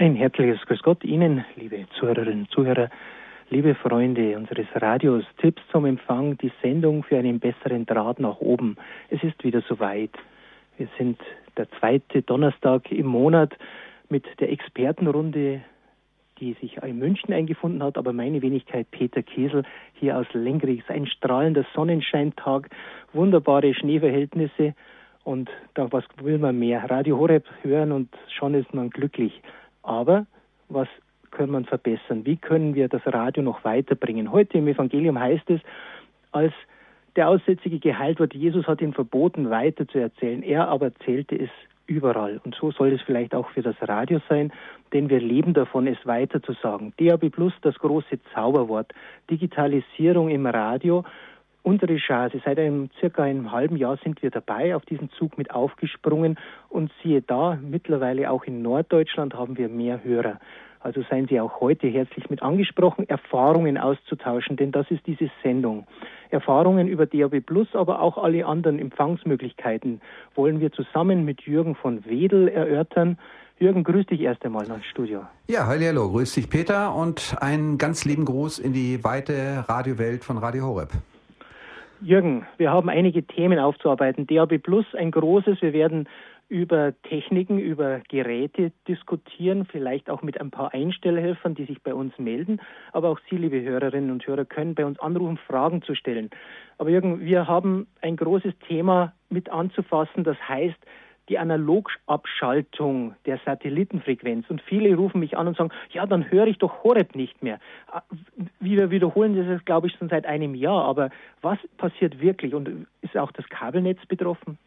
Ein herzliches Grüß Gott Ihnen, liebe Zuhörerinnen und Zuhörer, liebe Freunde unseres Radios. Tipps zum Empfang, die Sendung für einen besseren Draht nach oben. Es ist wieder soweit. Wir sind der zweite Donnerstag im Monat mit der Expertenrunde, die sich in München eingefunden hat, aber meine Wenigkeit Peter Kesel hier aus Lengrich. Ein strahlender Sonnenscheintag, wunderbare Schneeverhältnisse und da was will man mehr? Radio Horeb hören und schon ist man glücklich. Aber was können wir verbessern? Wie können wir das Radio noch weiterbringen? Heute im Evangelium heißt es, als der Aussätzige geheilt wurde, Jesus hat ihm verboten, weiter zu erzählen. Er aber erzählte es überall. Und so soll es vielleicht auch für das Radio sein, denn wir leben davon, es weiter zu sagen. DAB Plus, das große Zauberwort. Digitalisierung im Radio unsere Chance. Seit einem circa einem halben Jahr sind wir dabei, auf diesen Zug mit aufgesprungen und siehe da, mittlerweile auch in Norddeutschland haben wir mehr Hörer. Also seien Sie auch heute herzlich mit angesprochen, Erfahrungen auszutauschen, denn das ist diese Sendung. Erfahrungen über DAB Plus, aber auch alle anderen Empfangsmöglichkeiten wollen wir zusammen mit Jürgen von Wedel erörtern. Jürgen, grüß dich erst einmal ins Studio. Ja, hallo, grüß dich Peter und einen ganz lieben Gruß in die weite Radiowelt von Radio Horeb. Jürgen, wir haben einige Themen aufzuarbeiten. DAB Plus ein großes. Wir werden über Techniken, über Geräte diskutieren, vielleicht auch mit ein paar Einstellhelfern, die sich bei uns melden. Aber auch Sie, liebe Hörerinnen und Hörer, können bei uns anrufen, Fragen zu stellen. Aber Jürgen, wir haben ein großes Thema mit anzufassen. Das heißt, die Analogabschaltung der Satellitenfrequenz. Und viele rufen mich an und sagen, ja, dann höre ich doch Horeb nicht mehr. Ah, wir wiederholen das, glaube ich, schon seit einem Jahr. Aber was passiert wirklich? Und ist auch das Kabelnetz betroffen?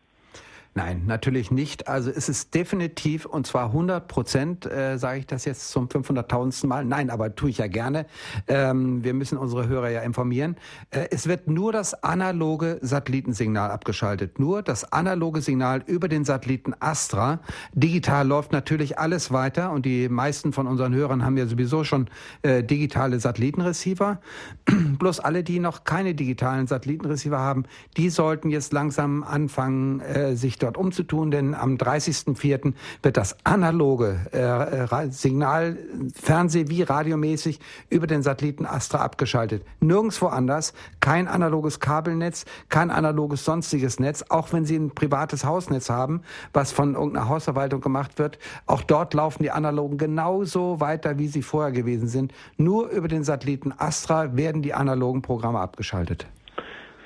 Nein, natürlich nicht. Also es ist definitiv und zwar 100 Prozent, äh, sage ich das jetzt zum 500.000. Mal. Nein, aber tue ich ja gerne. Ähm, wir müssen unsere Hörer ja informieren. Äh, es wird nur das analoge Satellitensignal abgeschaltet. Nur das analoge Signal über den Satelliten Astra. Digital läuft natürlich alles weiter und die meisten von unseren Hörern haben ja sowieso schon äh, digitale Satellitenreceiver. Bloß alle, die noch keine digitalen Satellitenreceiver haben, die sollten jetzt langsam anfangen, äh, sich dort umzutun, denn am 30.04. wird das analoge äh, äh, Signal, Fernseh- wie radiomäßig, über den Satelliten Astra abgeschaltet. Nirgendwo anders, kein analoges Kabelnetz, kein analoges sonstiges Netz, auch wenn Sie ein privates Hausnetz haben, was von irgendeiner Hausverwaltung gemacht wird. Auch dort laufen die analogen genauso weiter, wie sie vorher gewesen sind. Nur über den Satelliten Astra werden die analogen Programme abgeschaltet.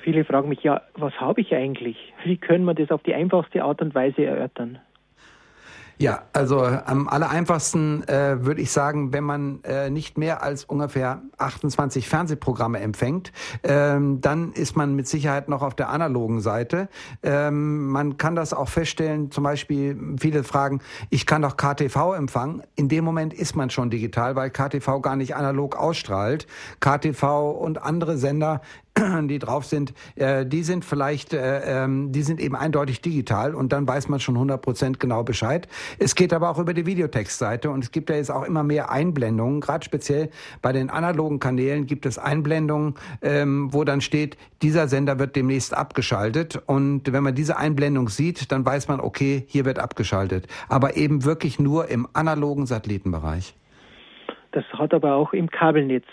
Viele fragen mich, ja, was habe ich eigentlich? Wie können wir das auf die einfachste Art und Weise erörtern? Ja, also am aller einfachsten äh, würde ich sagen, wenn man äh, nicht mehr als ungefähr 28 Fernsehprogramme empfängt, ähm, dann ist man mit Sicherheit noch auf der analogen Seite. Ähm, man kann das auch feststellen, zum Beispiel viele fragen, ich kann doch KTV empfangen. In dem Moment ist man schon digital, weil KTV gar nicht analog ausstrahlt. KTV und andere Sender die drauf sind, äh, die sind vielleicht, äh, ähm, die sind eben eindeutig digital und dann weiß man schon 100 Prozent genau Bescheid. Es geht aber auch über die Videotextseite und es gibt ja jetzt auch immer mehr Einblendungen, gerade speziell bei den analogen Kanälen gibt es Einblendungen, ähm, wo dann steht, dieser Sender wird demnächst abgeschaltet und wenn man diese Einblendung sieht, dann weiß man, okay, hier wird abgeschaltet, aber eben wirklich nur im analogen Satellitenbereich. Das hat aber auch im Kabelnetz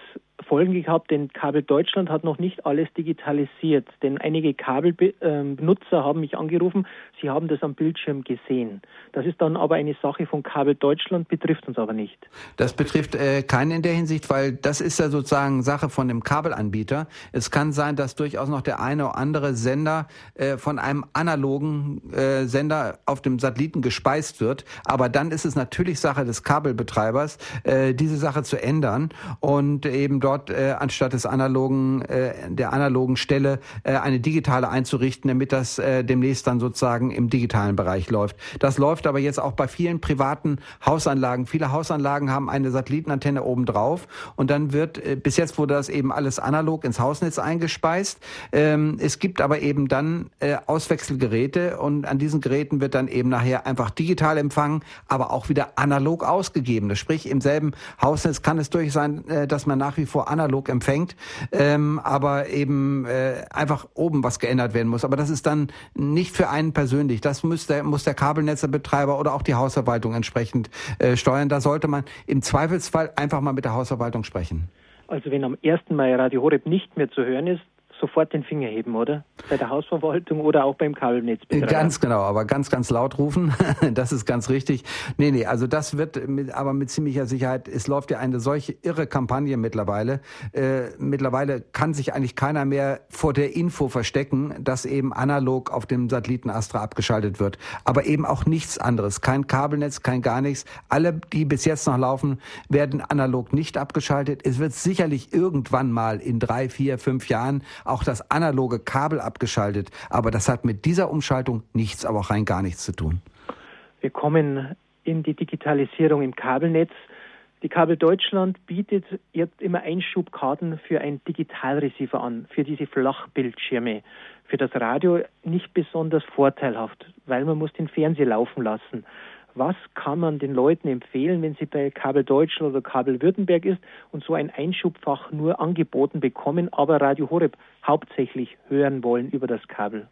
Folgen gehabt, denn Kabel Deutschland hat noch nicht alles digitalisiert. Denn einige Kabelbenutzer haben mich angerufen, sie haben das am Bildschirm gesehen. Das ist dann aber eine Sache von Kabel Deutschland, betrifft uns aber nicht. Das betrifft äh, keinen in der Hinsicht, weil das ist ja sozusagen Sache von dem Kabelanbieter. Es kann sein, dass durchaus noch der eine oder andere Sender äh, von einem analogen äh, Sender auf dem Satelliten gespeist wird. Aber dann ist es natürlich Sache des Kabelbetreibers, äh, diese Sache zu ändern und eben dort äh, anstatt des analogen äh, der analogen Stelle äh, eine digitale einzurichten, damit das äh, demnächst dann sozusagen im digitalen Bereich läuft. Das läuft aber jetzt auch bei vielen privaten Hausanlagen. Viele Hausanlagen haben eine Satellitenantenne oben drauf und dann wird äh, bis jetzt wurde das eben alles analog ins Hausnetz eingespeist. Ähm, es gibt aber eben dann äh, Auswechselgeräte und an diesen Geräten wird dann eben nachher einfach digital empfangen, aber auch wieder analog ausgegeben. Sprich im selben Hausnetz kann es durch sein, äh, dass man nach wie vor vor analog empfängt, ähm, aber eben äh, einfach oben was geändert werden muss. Aber das ist dann nicht für einen persönlich. Das muss der, muss der Kabelnetzebetreiber oder auch die Hausverwaltung entsprechend äh, steuern. Da sollte man im Zweifelsfall einfach mal mit der Hausverwaltung sprechen. Also wenn am 1. Mai Radio Horeb nicht mehr zu hören ist, sofort den Finger heben, oder? Bei der Hausverwaltung oder auch beim Kabelnetzbetreiber. Ganz genau, aber ganz, ganz laut rufen. das ist ganz richtig. Nee, nee, also das wird mit, aber mit ziemlicher Sicherheit, es läuft ja eine solche irre Kampagne mittlerweile. Äh, mittlerweile kann sich eigentlich keiner mehr vor der Info verstecken, dass eben analog auf dem Satelliten Astra abgeschaltet wird. Aber eben auch nichts anderes. Kein Kabelnetz, kein gar nichts. Alle, die bis jetzt noch laufen, werden analog nicht abgeschaltet. Es wird sicherlich irgendwann mal in drei, vier, fünf Jahren auch das analoge Kabel abgeschaltet. Aber das hat mit dieser Umschaltung nichts, aber auch rein gar nichts zu tun. Wir kommen in die Digitalisierung im Kabelnetz. Die Kabel Deutschland bietet jetzt immer Einschubkarten für ein Digitalreceiver an, für diese Flachbildschirme. Für das Radio nicht besonders vorteilhaft, weil man muss den Fernseher laufen lassen was kann man den Leuten empfehlen, wenn sie bei Kabel Deutschland oder Kabel Württemberg ist und so ein Einschubfach nur angeboten bekommen, aber Radio Horeb hauptsächlich hören wollen über das Kabel?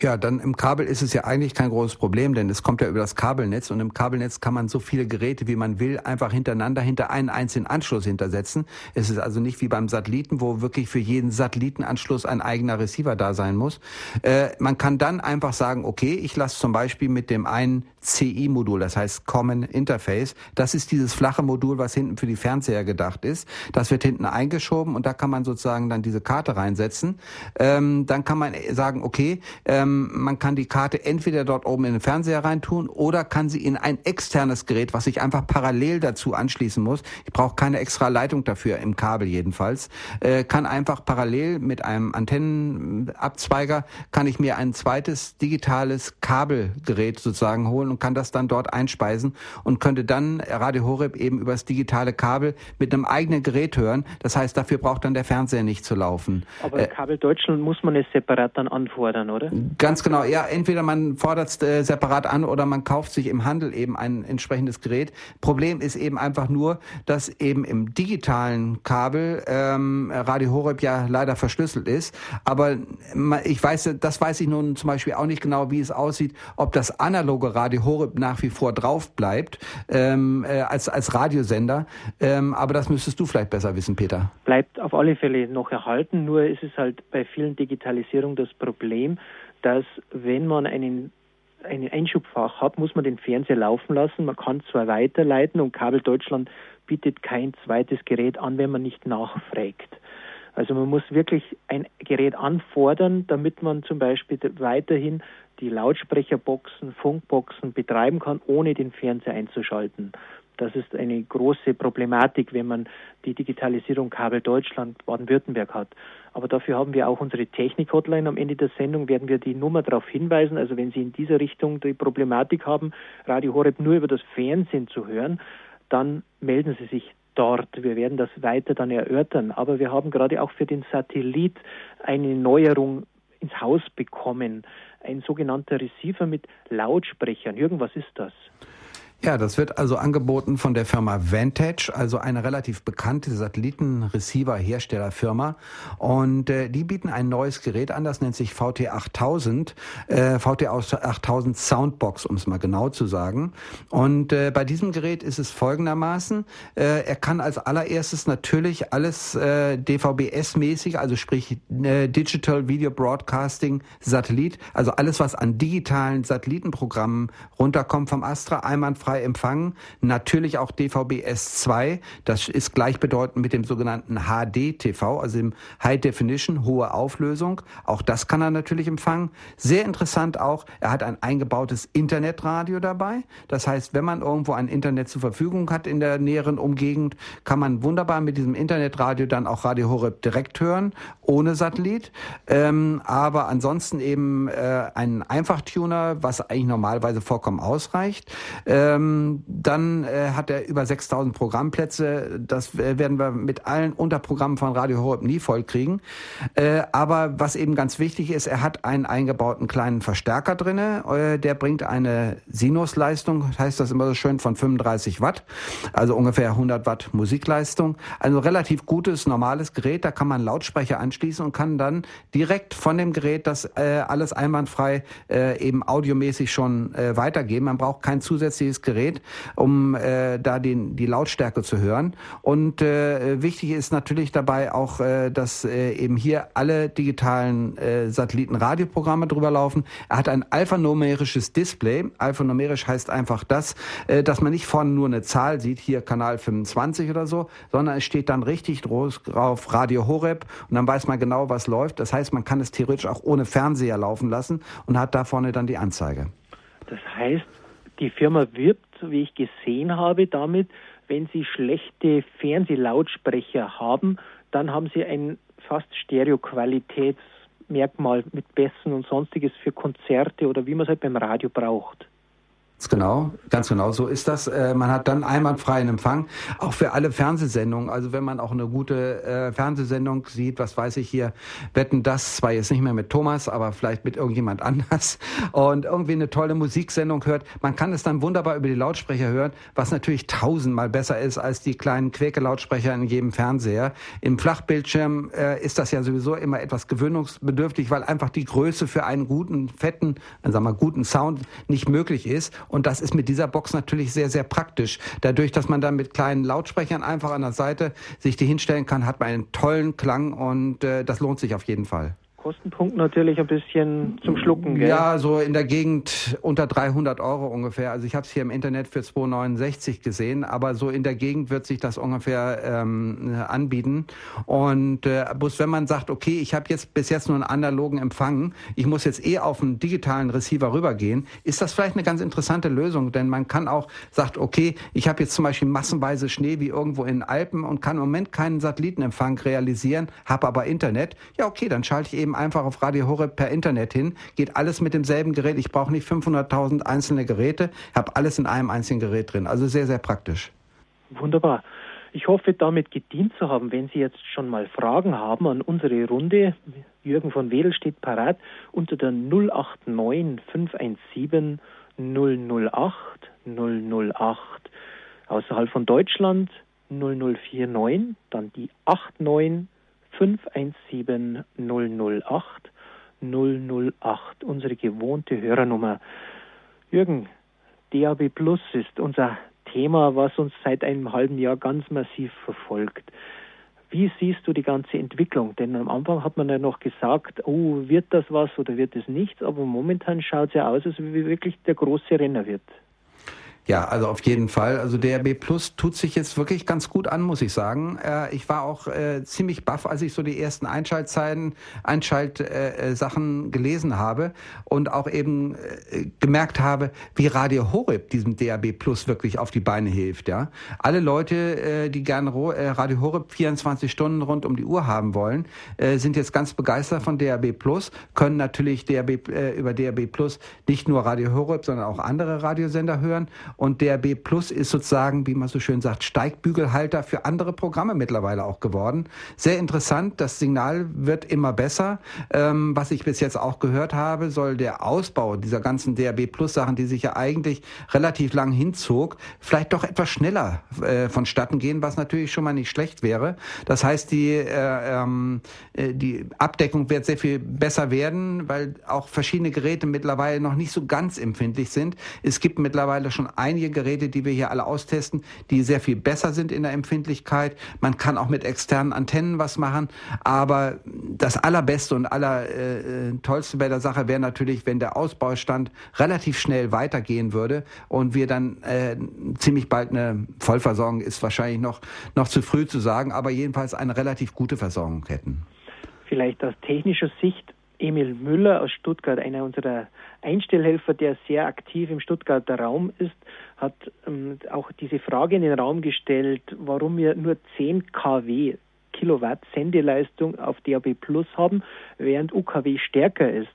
Ja, dann im Kabel ist es ja eigentlich kein großes Problem, denn es kommt ja über das Kabelnetz und im Kabelnetz kann man so viele Geräte, wie man will, einfach hintereinander hinter einen einzelnen Anschluss hintersetzen. Es ist also nicht wie beim Satelliten, wo wirklich für jeden Satellitenanschluss ein eigener Receiver da sein muss. Äh, man kann dann einfach sagen, okay, ich lasse zum Beispiel mit dem einen CI-Modul, das heißt Common Interface, das ist dieses flache Modul, was hinten für die Fernseher gedacht ist. Das wird hinten eingeschoben und da kann man sozusagen dann diese Karte reinsetzen. Ähm, dann kann man sagen, okay, ähm, man kann die Karte entweder dort oben in den Fernseher reintun oder kann sie in ein externes Gerät, was ich einfach parallel dazu anschließen muss. Ich brauche keine extra Leitung dafür, im Kabel jedenfalls. Äh, kann einfach parallel mit einem Antennenabzweiger, kann ich mir ein zweites digitales Kabelgerät sozusagen holen und kann das dann dort einspeisen und könnte dann Radio Horeb eben übers digitale Kabel mit einem eigenen Gerät hören. Das heißt, dafür braucht dann der Fernseher nicht zu laufen. Aber äh, Kabel Deutschland muss man es separat dann anfordern, oder? Ganz genau, ja, entweder man fordert es äh, separat an oder man kauft sich im Handel eben ein entsprechendes Gerät. Problem ist eben einfach nur, dass eben im digitalen Kabel ähm, Radio Horeb ja leider verschlüsselt ist. Aber ich weiß, das weiß ich nun zum Beispiel auch nicht genau, wie es aussieht, ob das analoge Radio Horeb nach wie vor drauf bleibt ähm, äh, als, als Radiosender. Ähm, aber das müsstest du vielleicht besser wissen, Peter. Bleibt auf alle Fälle noch erhalten, nur ist es halt bei vielen Digitalisierungen das Problem, dass wenn man einen ein Einschubfach hat, muss man den Fernseher laufen lassen. Man kann zwar weiterleiten und Kabel Deutschland bietet kein zweites Gerät an, wenn man nicht nachfragt. Also man muss wirklich ein Gerät anfordern, damit man zum Beispiel weiterhin die Lautsprecherboxen, Funkboxen betreiben kann, ohne den Fernseher einzuschalten. Das ist eine große Problematik, wenn man die Digitalisierung Kabel Deutschland Baden-Württemberg hat. Aber dafür haben wir auch unsere Technik-Hotline. Am Ende der Sendung werden wir die Nummer darauf hinweisen. Also wenn Sie in dieser Richtung die Problematik haben, Radio Horeb nur über das Fernsehen zu hören, dann melden Sie sich dort. Wir werden das weiter dann erörtern. Aber wir haben gerade auch für den Satellit eine Neuerung ins Haus bekommen. Ein sogenannter Receiver mit Lautsprechern. Jürgen, was ist das? Ja, das wird also angeboten von der Firma Vantage, also eine relativ bekannte Satelliten-Receiver-Herstellerfirma. Und äh, die bieten ein neues Gerät an, das nennt sich VT8000, äh, VT8000 Soundbox, um es mal genau zu sagen. Und äh, bei diesem Gerät ist es folgendermaßen, äh, er kann als allererstes natürlich alles äh, DVB-S-mäßig, also sprich äh, Digital Video Broadcasting Satellit, also alles, was an digitalen Satellitenprogrammen runterkommt vom Astra, einwandfrei kostenfrei empfangen. Natürlich auch DVB S2. Das ist gleichbedeutend mit dem sogenannten HD-TV, also dem High Definition, hohe Auflösung. Auch das kann er natürlich empfangen. Sehr interessant auch, er hat ein eingebautes Internetradio dabei. Das heißt, wenn man irgendwo ein Internet zur Verfügung hat in der näheren Umgegend, kann man wunderbar mit diesem Internetradio dann auch Radio Horeb direkt hören, ohne Satellit. Ähm, aber ansonsten eben äh, ein Einfachtuner, was eigentlich normalerweise vollkommen ausreicht. Ähm, Ähm, dann äh, hat er über 6000 Programmplätze. Das äh, werden wir mit allen Unterprogrammen von Radio Horeb nie vollkriegen. Äh, aber was eben ganz wichtig ist, er hat einen eingebauten kleinen Verstärker drinne. Äh, der bringt eine Sinusleistung, heißt das immer so schön, von 35 Watt. Also ungefähr 100 Watt Musikleistung. Also relativ gutes, normales Gerät. Da kann man Lautsprecher anschließen und kann dann direkt von dem Gerät das äh, alles einwandfrei äh, eben audiomäßig schon weitergeben. Man braucht kein zusätzliches Gerät, um äh, da den, die Lautstärke zu hören. Und äh, wichtig ist natürlich dabei auch, äh, dass äh, eben hier alle digitalen äh, Satellitenradioprogramme drüber laufen. Er hat ein alphanumerisches Display. Alphanumerisch heißt einfach das, äh, dass man nicht vorne nur eine Zahl sieht, hier Kanal 25 oder so, sondern es steht dann richtig drauf Radio Horeb und dann weiß man genau, was läuft. Das heißt, man kann es theoretisch auch ohne Fernseher laufen lassen und hat da vorne dann die Anzeige. Das heißt, die Firma wirbt, wie ich gesehen habe, damit, wenn sie schlechte Fernsehlautsprecher haben, dann haben sie ein fast Stereoqualitätsmerkmal mit Bässen und sonstiges für Konzerte oder wie man es halt beim Radio braucht. Genau, ganz genau so ist das. Äh, man hat dann einwandfreien Empfang, auch für alle Fernsehsendungen. Also wenn man auch eine gute äh, Fernsehsendung sieht, was weiß ich hier, wetten das, zwar jetzt nicht mehr mit Thomas, aber vielleicht mit irgendjemand anders und irgendwie eine tolle Musiksendung hört, man kann es dann wunderbar über die Lautsprecher hören, was natürlich tausendmal besser ist als die kleinen Quäke-Lautsprecher in jedem Fernseher. Im Flachbildschirm äh, ist das ja sowieso immer etwas gewöhnungsbedürftig, weil einfach die Größe für einen guten, fetten, sagen wir mal, guten Sound nicht möglich ist. Und das ist mit dieser Box natürlich sehr, sehr praktisch. Dadurch, dass man dann mit kleinen Lautsprechern einfach an der Seite sich die hinstellen kann, hat man einen tollen Klang und äh, das lohnt sich auf jeden Fall. Kostenpunkt natürlich ein bisschen zum Schlucken, gell? Ja, so in der Gegend unter 300 Euro ungefähr. Also ich habe es hier im Internet für 2,69 gesehen, aber so in der Gegend wird sich das ungefähr ähm, anbieten. Und äh, bloß wenn man sagt, okay, ich habe jetzt bis jetzt nur einen analogen Empfang, ich muss jetzt eh auf einen digitalen Receiver rübergehen, ist das vielleicht eine ganz interessante Lösung, denn man kann auch sagt, okay, ich habe jetzt zum Beispiel massenweise Schnee wie irgendwo in den Alpen und kann im Moment keinen Satellitenempfang realisieren, habe aber Internet. Ja, okay, dann schalte ich eben einfach auf Radio Horeb per Internet hin, geht alles mit demselben Gerät. Ich brauche nicht 500.000 einzelne Geräte, habe alles in einem einzigen Gerät drin. Also sehr, sehr praktisch. Wunderbar. Ich hoffe, damit gedient zu haben. Wenn Sie jetzt schon mal Fragen haben an unsere Runde, Jürgen von Wedel steht parat unter der 089 517 008 008. Außerhalb von Deutschland 0049, dann die 89 517 008 008, unsere gewohnte Hörernummer. Jürgen, DAB Plus ist unser Thema, was uns seit einem halben Jahr ganz massiv verfolgt. Wie siehst du die ganze Entwicklung? Denn am Anfang hat man ja noch gesagt, oh, wird das was oder wird es nichts? Aber momentan schaut es ja aus, als wie wirklich der große Renner wird. Ja, also auf jeden Fall. Also DRB Plus tut sich jetzt wirklich ganz gut an, muss ich sagen. Äh, ich war auch äh, ziemlich baff, als ich so die ersten Einschaltzeiten, Einschaltsachen äh, gelesen habe und auch eben äh, gemerkt habe, wie Radio Horeb diesem DRB Plus wirklich auf die Beine hilft. Ja, alle Leute, äh, die gerne äh, Radio Horeb 24 Stunden rund um die Uhr haben wollen, äh, sind jetzt ganz begeistert von DRB Plus, können natürlich äh, über DRB Plus nicht nur Radio Horeb, sondern auch andere Radiosender hören und DRB Plus ist sozusagen, wie man so schön sagt, Steigbügelhalter für andere Programme mittlerweile auch geworden. Sehr interessant, das Signal wird immer besser. Ähm, was ich bis jetzt auch gehört habe, soll der Ausbau dieser ganzen DRB Plus Sachen, die sich ja eigentlich relativ lang hinzog, vielleicht doch etwas schneller äh, vonstatten gehen, was natürlich schon mal nicht schlecht wäre. Das heißt, die, äh, ähm, äh, die Abdeckung wird sehr viel besser werden, weil auch verschiedene Geräte mittlerweile noch nicht so ganz empfindlich sind. Es gibt mittlerweile schon ein einige Geräte, die wir hier alle austesten, die sehr viel besser sind in der Empfindlichkeit. Man kann auch mit externen Antennen was machen. Aber das Allerbeste und Allertollste äh, bei der Sache wäre natürlich, wenn der Ausbaustand relativ schnell weitergehen würde und wir dann äh, ziemlich bald eine Vollversorgung ist wahrscheinlich noch, noch zu früh zu sagen, aber jedenfalls eine relativ gute Versorgung hätten. Vielleicht aus technischer Sicht Emil Müller aus Stuttgart, einer unserer Einstellhelfer, der sehr aktiv im Stuttgarter Raum ist, hat ähm, auch diese Frage in den Raum gestellt, warum wir nur 10 kW Kilowatt Sendeleistung auf DAB Plus haben, während UKW stärker ist.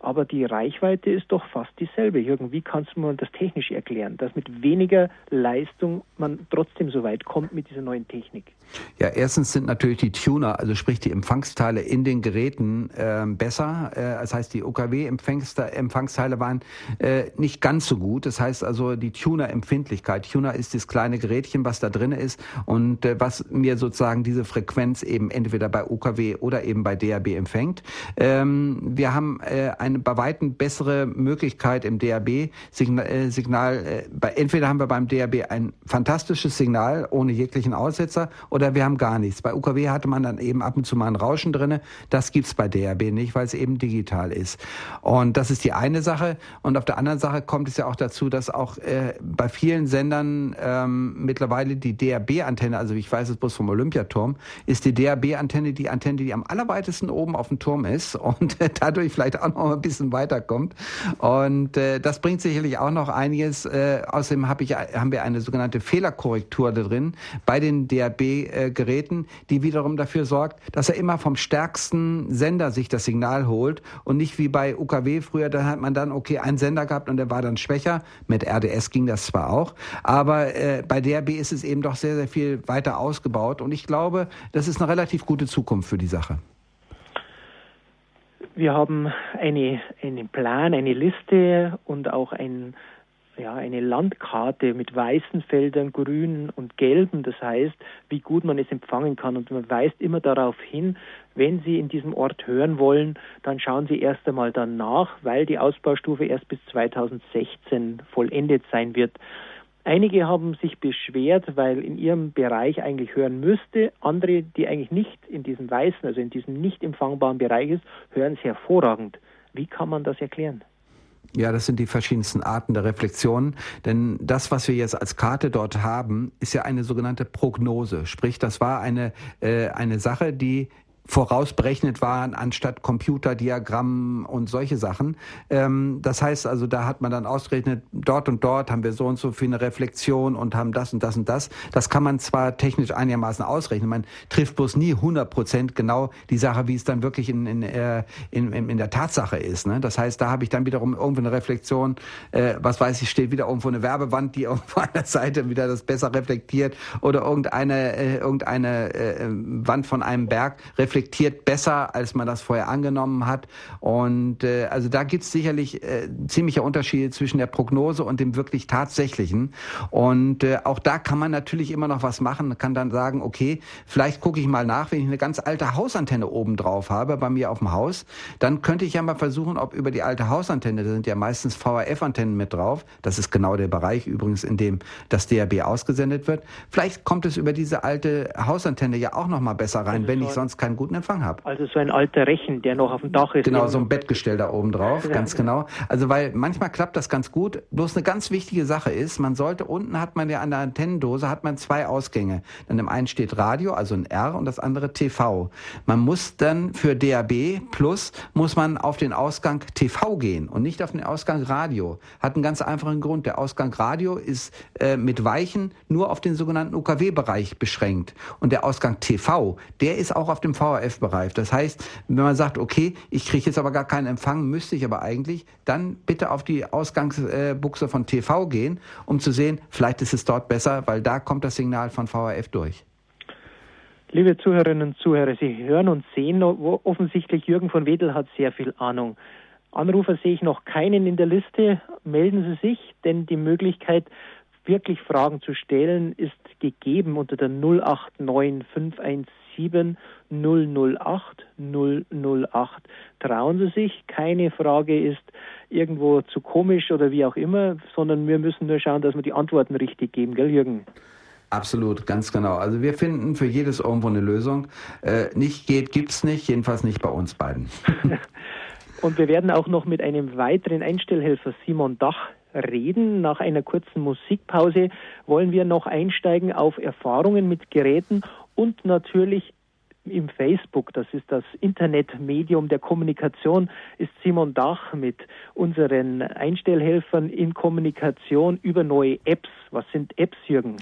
Aber die Reichweite ist doch fast dieselbe. Jürgen, wie kannst du mir das technisch erklären, dass mit weniger Leistung man trotzdem so weit kommt mit dieser neuen Technik? Ja, erstens sind natürlich die Tuner, also sprich die Empfangsteile in den Geräten äh, besser. Äh, das heißt, die OKW-Empfangsteile waren äh, nicht ganz so gut. Das heißt also die Tuner-Empfindlichkeit. Tuner ist das kleine Gerätchen, was da drin ist und äh, was mir sozusagen diese Frequenz eben entweder bei OKW oder eben bei DAB empfängt. Ähm, wir haben äh, bei weitem bessere Möglichkeit im DAB-Signal. Äh, Signal, äh, bei, entweder haben wir beim DAB ein fantastisches Signal ohne jeglichen Aussetzer oder wir haben gar nichts. Bei UKW hatte man dann eben ab und zu mal ein Rauschen drinne. Das gibt's bei DAB nicht, weil es eben digital ist. Und das ist die eine Sache. Und auf der anderen Sache kommt es ja auch dazu, dass auch äh, bei vielen Sendern ähm, mittlerweile die DAB-Antenne, also ich weiß es bloß vom Olympiaturm, ist die DAB-Antenne die Antenne, die am allerweitesten oben auf dem Turm ist und dadurch vielleicht auch noch ein bisschen weiterkommt. Und äh, das bringt sicherlich auch noch einiges. Äh, außerdem hab ich, haben wir eine sogenannte Fehlerkorrektur da drin bei den DAB-Geräten, die wiederum dafür sorgt, dass er immer vom stärksten Sender sich das Signal holt und nicht wie bei UKW früher, da hat man dann, okay, einen Sender gehabt und der war dann schwächer. Mit RDS ging das zwar auch, aber äh, bei DAB ist es eben doch sehr, sehr viel weiter ausgebaut und ich glaube, das ist eine relativ gute Zukunft für die Sache. Wir haben eine, einen Plan, eine Liste und auch ein, ja, eine Landkarte mit weißen Feldern, grünen und gelben. Das heißt, wie gut man es empfangen kann. Und man weist immer darauf hin, wenn Sie in diesem Ort hören wollen, dann schauen Sie erst einmal danach, weil die Ausbaustufe erst bis 2016 vollendet sein wird. Einige haben sich beschwert, weil in ihrem Bereich eigentlich hören müsste. Andere, die eigentlich nicht in diesem weißen, also in diesem nicht empfangbaren Bereich ist, hören es hervorragend. Wie kann man das erklären? Ja, das sind die verschiedensten Arten der Reflexion. Denn das, was wir jetzt als Karte dort haben, ist ja eine sogenannte Prognose. Sprich, das war eine, äh, eine Sache, die vorausberechnet waren anstatt Computerdiagrammen und solche Sachen. Ähm, das heißt also, da hat man dann ausgerechnet, dort und dort haben wir so und so viel eine Reflexion und haben das und das und das. Das kann man zwar technisch einigermaßen ausrechnen, man trifft bloß nie 100 Prozent genau die Sache, wie es dann wirklich in, in, äh, in, in der Tatsache ist. Ne? Das heißt, da habe ich dann wiederum irgendwo eine Reflexion, äh, was weiß ich, steht wieder irgendwo eine Werbewand, die an der Seite wieder das besser reflektiert oder irgendeine, äh, irgendeine äh, Wand von einem Berg reflektiert reflektiert besser, als man das vorher angenommen hat. Und äh, also da gibt es sicherlich äh, ziemliche Unterschiede zwischen der Prognose und dem wirklich tatsächlichen. Und äh, auch da kann man natürlich immer noch was machen. Man kann dann sagen, okay, vielleicht gucke ich mal nach, wenn ich eine ganz alte Hausantenne oben drauf habe bei mir auf dem Haus, dann könnte ich ja mal versuchen, ob über die alte Hausantenne, da sind ja meistens VHF-Antennen mit drauf, das ist genau der Bereich übrigens, in dem das DAB ausgesendet wird, vielleicht kommt es über diese alte Hausantenne ja auch noch mal besser rein, wenn ich sonst keinen guten guten Empfang habe. Also so ein alter Rechen, der noch auf dem Dach ist. Genau, so ein Bettgestell da oben drauf, ganz genau. Also weil manchmal klappt das ganz gut. Bloß eine ganz wichtige Sache ist, man sollte, unten hat man ja an der Antennendose, hat man zwei Ausgänge. Dann im einen steht Radio, also ein R und das andere TV. Man muss dann für DAB Plus, muss man auf den Ausgang TV gehen und nicht auf den Ausgang Radio. Hat einen ganz einfachen Grund. Der Ausgang Radio ist äh, mit Weichen nur auf den sogenannten UKW-Bereich beschränkt. Und der Ausgang TV, der ist auch auf dem VR VHF-Bereich. Das heißt, wenn man sagt, okay, ich kriege jetzt aber gar keinen Empfang, müsste ich aber eigentlich, dann bitte auf die Ausgangsbuchse von TV gehen, um zu sehen, vielleicht ist es dort besser, weil da kommt das Signal von VHF durch. Liebe Zuhörerinnen und Zuhörer, Sie hören und sehen offensichtlich, Jürgen von Wedel hat sehr viel Ahnung. Anrufer sehe ich noch keinen in der Liste. Melden Sie sich, denn die Möglichkeit, wirklich Fragen zu stellen, ist gegeben unter der 089 517 008 008. Trauen Sie sich, keine Frage ist irgendwo zu komisch oder wie auch immer, sondern wir müssen nur schauen, dass wir die Antworten richtig geben, gell Jürgen? Absolut, ganz genau. Also wir finden für jedes irgendwo eine Lösung. Äh, nicht geht, gibt's nicht, jedenfalls nicht bei uns beiden. Und wir werden auch noch mit einem weiteren Einstellhelfer Simon Dach reden. Nach einer kurzen Musikpause wollen wir noch einsteigen auf Erfahrungen mit Geräten und natürlich im Facebook, das ist das Internetmedium der Kommunikation, ist Simon Dach mit unseren Einstellhelfern in Kommunikation über neue Apps. Was sind Apps, Jürgen?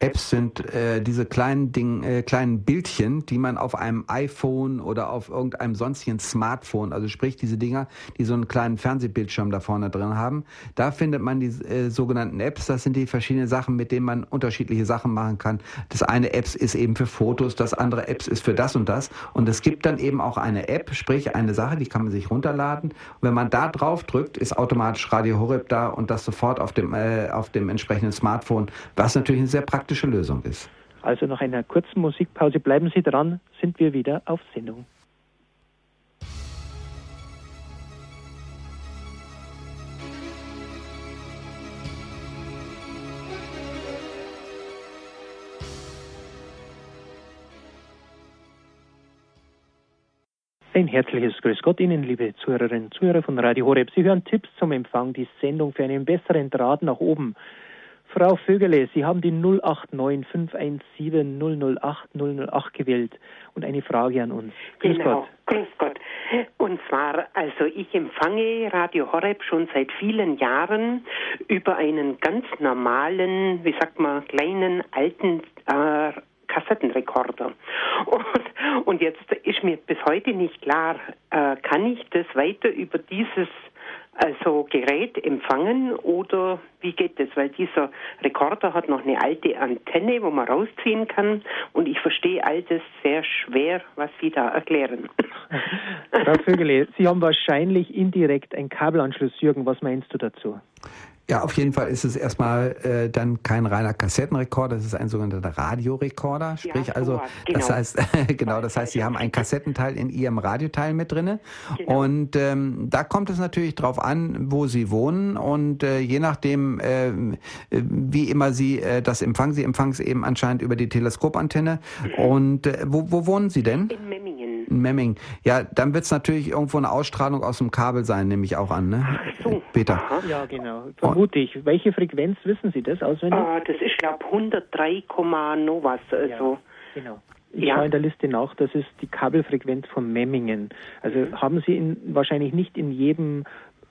Apps sind äh, diese kleinen Ding, äh, kleinen Bildchen, die man auf einem iPhone oder auf irgendeinem sonstigen Smartphone, also sprich diese Dinger, die so einen kleinen Fernsehbildschirm da vorne drin haben, da findet man die äh, sogenannten Apps. Das sind die verschiedenen Sachen, mit denen man unterschiedliche Sachen machen kann. Das eine Apps ist eben für Fotos, das andere Apps ist für das und das. Und es gibt dann eben auch eine App, sprich eine Sache, die kann man sich runterladen. Und wenn man da drauf drückt, ist automatisch Radio Horeb da und das sofort auf dem äh, auf dem entsprechenden Smartphone, was natürlich eine sehr praktische praktische Lösung ist. Also nach einer kurzen Musikpause bleiben Sie dran, sind wir wieder auf Sendung. Ein herzliches Grüß Gott Ihnen, liebe Zuhörerinnen und Zuhörer von Radio Horeb. Sie hören Tipps zum Empfang, die Sendung für einen besseren Draht nach oben. Frau Vögele, Sie haben die 089 517 008 008 gewählt und eine Frage an uns. Grüß genau, Gott. grüß Gott. Und zwar, also ich empfange Radio Horeb schon seit vielen Jahren über einen ganz normalen, wie sagt man, kleinen alten äh, Kassettenrekorder. Und, und jetzt ist mir bis heute nicht klar, äh, kann ich das weiter über dieses also Gerät empfangen oder wie geht das? Weil dieser Rekorder hat noch eine alte Antenne, wo man rausziehen kann und ich verstehe all das sehr schwer, was Sie da erklären. Frau Vögele, Sie haben wahrscheinlich indirekt einen Kabelanschluss. Jürgen, was meinst du dazu? Ja, auf jeden Fall ist es erstmal äh, dann kein reiner Kassettenrekorder, es ist ein sogenannter Radiorekorder. Sprich ja, also, genau. das heißt, genau, das heißt, Sie haben ein Kassettenteil in Ihrem Radioteil mit drinne. Genau. Und ähm, da kommt es natürlich drauf an, wo Sie wohnen. Und äh, je nachdem, äh, wie immer Sie äh, das empfangen, Sie empfangen es eben anscheinend über die Teleskopantenne. Mhm. Und äh, wo, wo wohnen Sie denn? In Memmingen. Memming. Ja, dann wird es natürlich irgendwo eine Ausstrahlung aus dem Kabel sein, nehme ich auch an, ne? Ach so. Peter. Aha. Ja, genau. Vermute ich. Welche Frequenz wissen Sie das auswendig? Uh, das ist, glaube ich, 103, noch was. Also. Ja, genau. Ich ja. schaue in der Liste nach, das ist die Kabelfrequenz von Memmingen. Also haben Sie in, wahrscheinlich nicht in jedem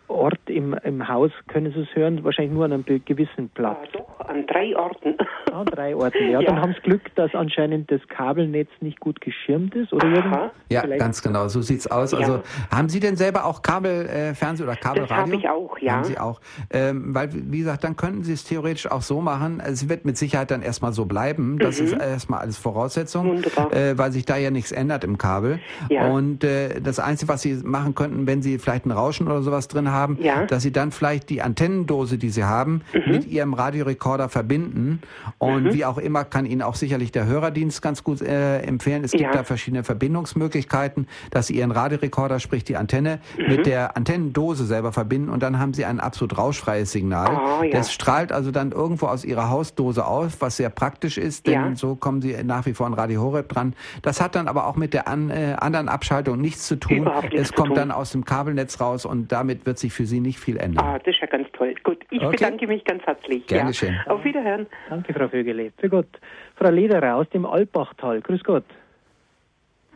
Ort im, im Haus können Sie es hören, wahrscheinlich nur an einem gewissen Platz. Ja, doch, an drei Orten. Ah, drei Orten. Ja, ja. dann haben Sie Glück, dass anscheinend das Kabelnetz nicht gut geschirmt ist, oder Aha. Ja, Vielleicht? ganz genau, so sieht's aus. Also ja. haben Sie denn selber auch Kabelfernsehen äh, oder Kabelradio? Das habe ich auch, ja. Haben Sie auch. Ähm, weil, wie gesagt, dann könnten Sie es theoretisch auch so machen. Es wird mit Sicherheit dann erstmal so bleiben. Das mhm. ist erstmal alles Voraussetzung, Wunderbar. Äh, weil sich da ja nichts ändert im Kabel. Ja. Und äh, das Einzige, was Sie machen könnten, wenn Sie vielleicht ein Rauschen oder sowas drin haben, ja. dass Sie dann vielleicht die Antennendose, die Sie haben, mhm. mit Ihrem Radiorekorder verbinden. Und mhm. wie auch immer kann Ihnen auch sicherlich der Hörerdienst ganz gut äh, empfehlen. Es gibt ja. da verschiedene Verbindungsmöglichkeiten, dass Sie Ihren Radiorekorder, sprich die Antenne, mhm. mit der Antennendose selber verbinden und dann haben Sie ein absolut rauschfreies Signal. Oh, ja. Das strahlt also dann irgendwo aus Ihrer Hausdose aus, was sehr praktisch ist, denn so kommen Sie nach wie vor an Radio Horeb dran. Das hat dann aber auch mit der an, äh, anderen Abschaltung nichts zu tun. Nichts es kommt tun. dann aus dem Kabelnetz raus und damit wird sich für Sie nicht viel ändern. Ah, das ist ja ganz toll. Gut, ich okay. bedanke mich ganz herzlich. Gerne ja. schön. Auf Wiederhören. Danke, Frau Vögele. Für Gott. Frau Lederer aus dem Alpbachtal. Grüß Gott.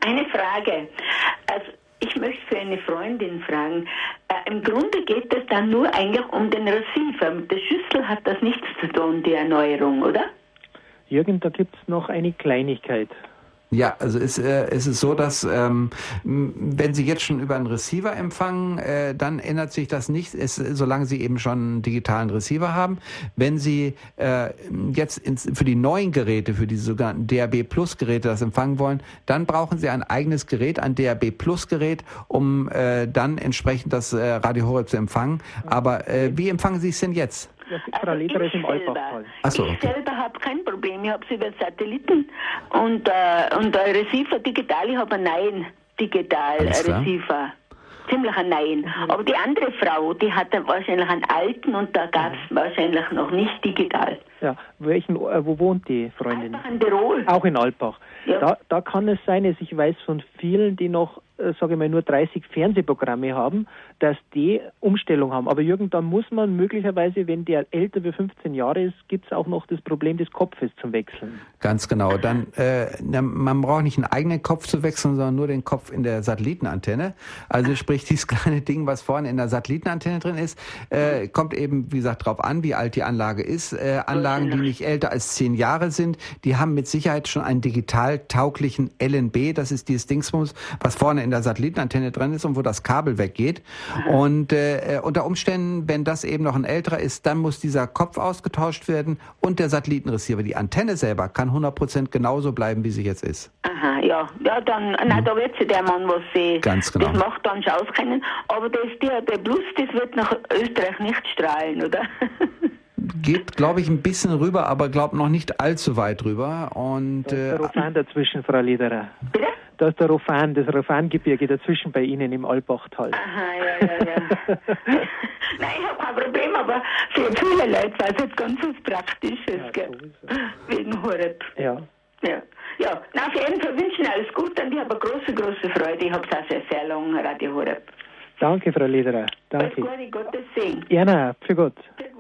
Eine Frage. Also ich möchte für eine Freundin fragen. Äh, Im Grunde geht es dann nur eigentlich um den Receiver. Mit der Schüssel hat das nichts zu tun, die Erneuerung, oder? Jürgen, da gibt es noch eine Kleinigkeit. Ja, also ist, äh, ist es so, dass ähm, wenn Sie jetzt schon über einen Receiver empfangen, äh, dann ändert sich das nicht, ist, solange Sie eben schon einen digitalen Receiver haben. Wenn Sie äh, jetzt ins, für die neuen Geräte, für diese sogenannten DAB Plus Geräte das empfangen wollen, dann brauchen Sie ein eigenes Gerät, ein DAB Plus Gerät, um äh, dann entsprechend das äh, Radio Horeb zu empfangen. Aber äh, wie empfangen Sie es denn jetzt? Frau Leder ist im Altbachtal. So, okay. Ich selber habe kein Problem. Ich habe sie über Satelliten und, äh, und der Receiver digital. Ich habe einen neuen digital Receiver. Ziemlich einen neuen. Mhm. Aber die andere Frau, die hatte wahrscheinlich einen alten und da gab es mhm. wahrscheinlich noch nicht digital. Ja, welchen, äh, wo wohnt die Freundin? Alpbach in Tirol. Auch in Alpbach. Ja. Da, da kann es sein, dass ich weiß von vielen, die noch äh, sage ich mal, nur 30 Fernsehprogramme haben, dass die Umstellung haben. Aber Jürgen, dann muss man möglicherweise, wenn der älter wie 15 Jahre ist, gibt es auch noch das Problem des Kopfes zum Wechseln. Ganz genau. Dann, äh, man braucht nicht einen eigenen Kopf zu wechseln, sondern nur den Kopf in der Satellitenantenne. Also sprich, dieses kleine Ding, was vorne in der Satellitenantenne drin ist, äh, kommt eben, wie gesagt, darauf an, wie alt die Anlage ist. Äh, Anlagen, die nicht älter als zehn Jahre sind, die haben mit Sicherheit schon einen digital tauglichen LNB. Das ist dieses Dingsbums, was vorne in der Satellitenantenne drin ist und wo das Kabel weggeht. Und äh, unter Umständen, wenn das eben noch ein älterer ist, dann muss dieser Kopf ausgetauscht werden und der Satellitenreceiver. Die Antenne selber kann 100% genauso bleiben, wie sie jetzt ist. Aha, ja. Ja, dann, mhm. nein, da wird sich der Mann was sehen. Ganz genau. Das macht dann schon auskennen. Aber das, der, der Plus, das wird nach Österreich nicht strahlen, oder? geht, glaube ich, ein bisschen rüber, aber glaube noch nicht allzu weit rüber. Und, da ist der äh, Rofan dazwischen, Frau Lederer. Bitte? Da ist der Rofan, das Rofangebirge dazwischen bei Ihnen im Albachtal. Aha, ja, ja, ja. Nein, ich habe kein Problem, aber für viele Leute war es jetzt ganz was Praktisches, ja, gell? Wegen Horeb. Ja. Ja. Ja, na, auf jeden Fall wünschen alles Gute und ich habe große, große Freude. Ich habe es auch sehr, sehr lange Radio Horeb. Danke, Frau Lederer. Danke. Alles Gute, Gottes Segen. Gerne, für Gott. Für gut.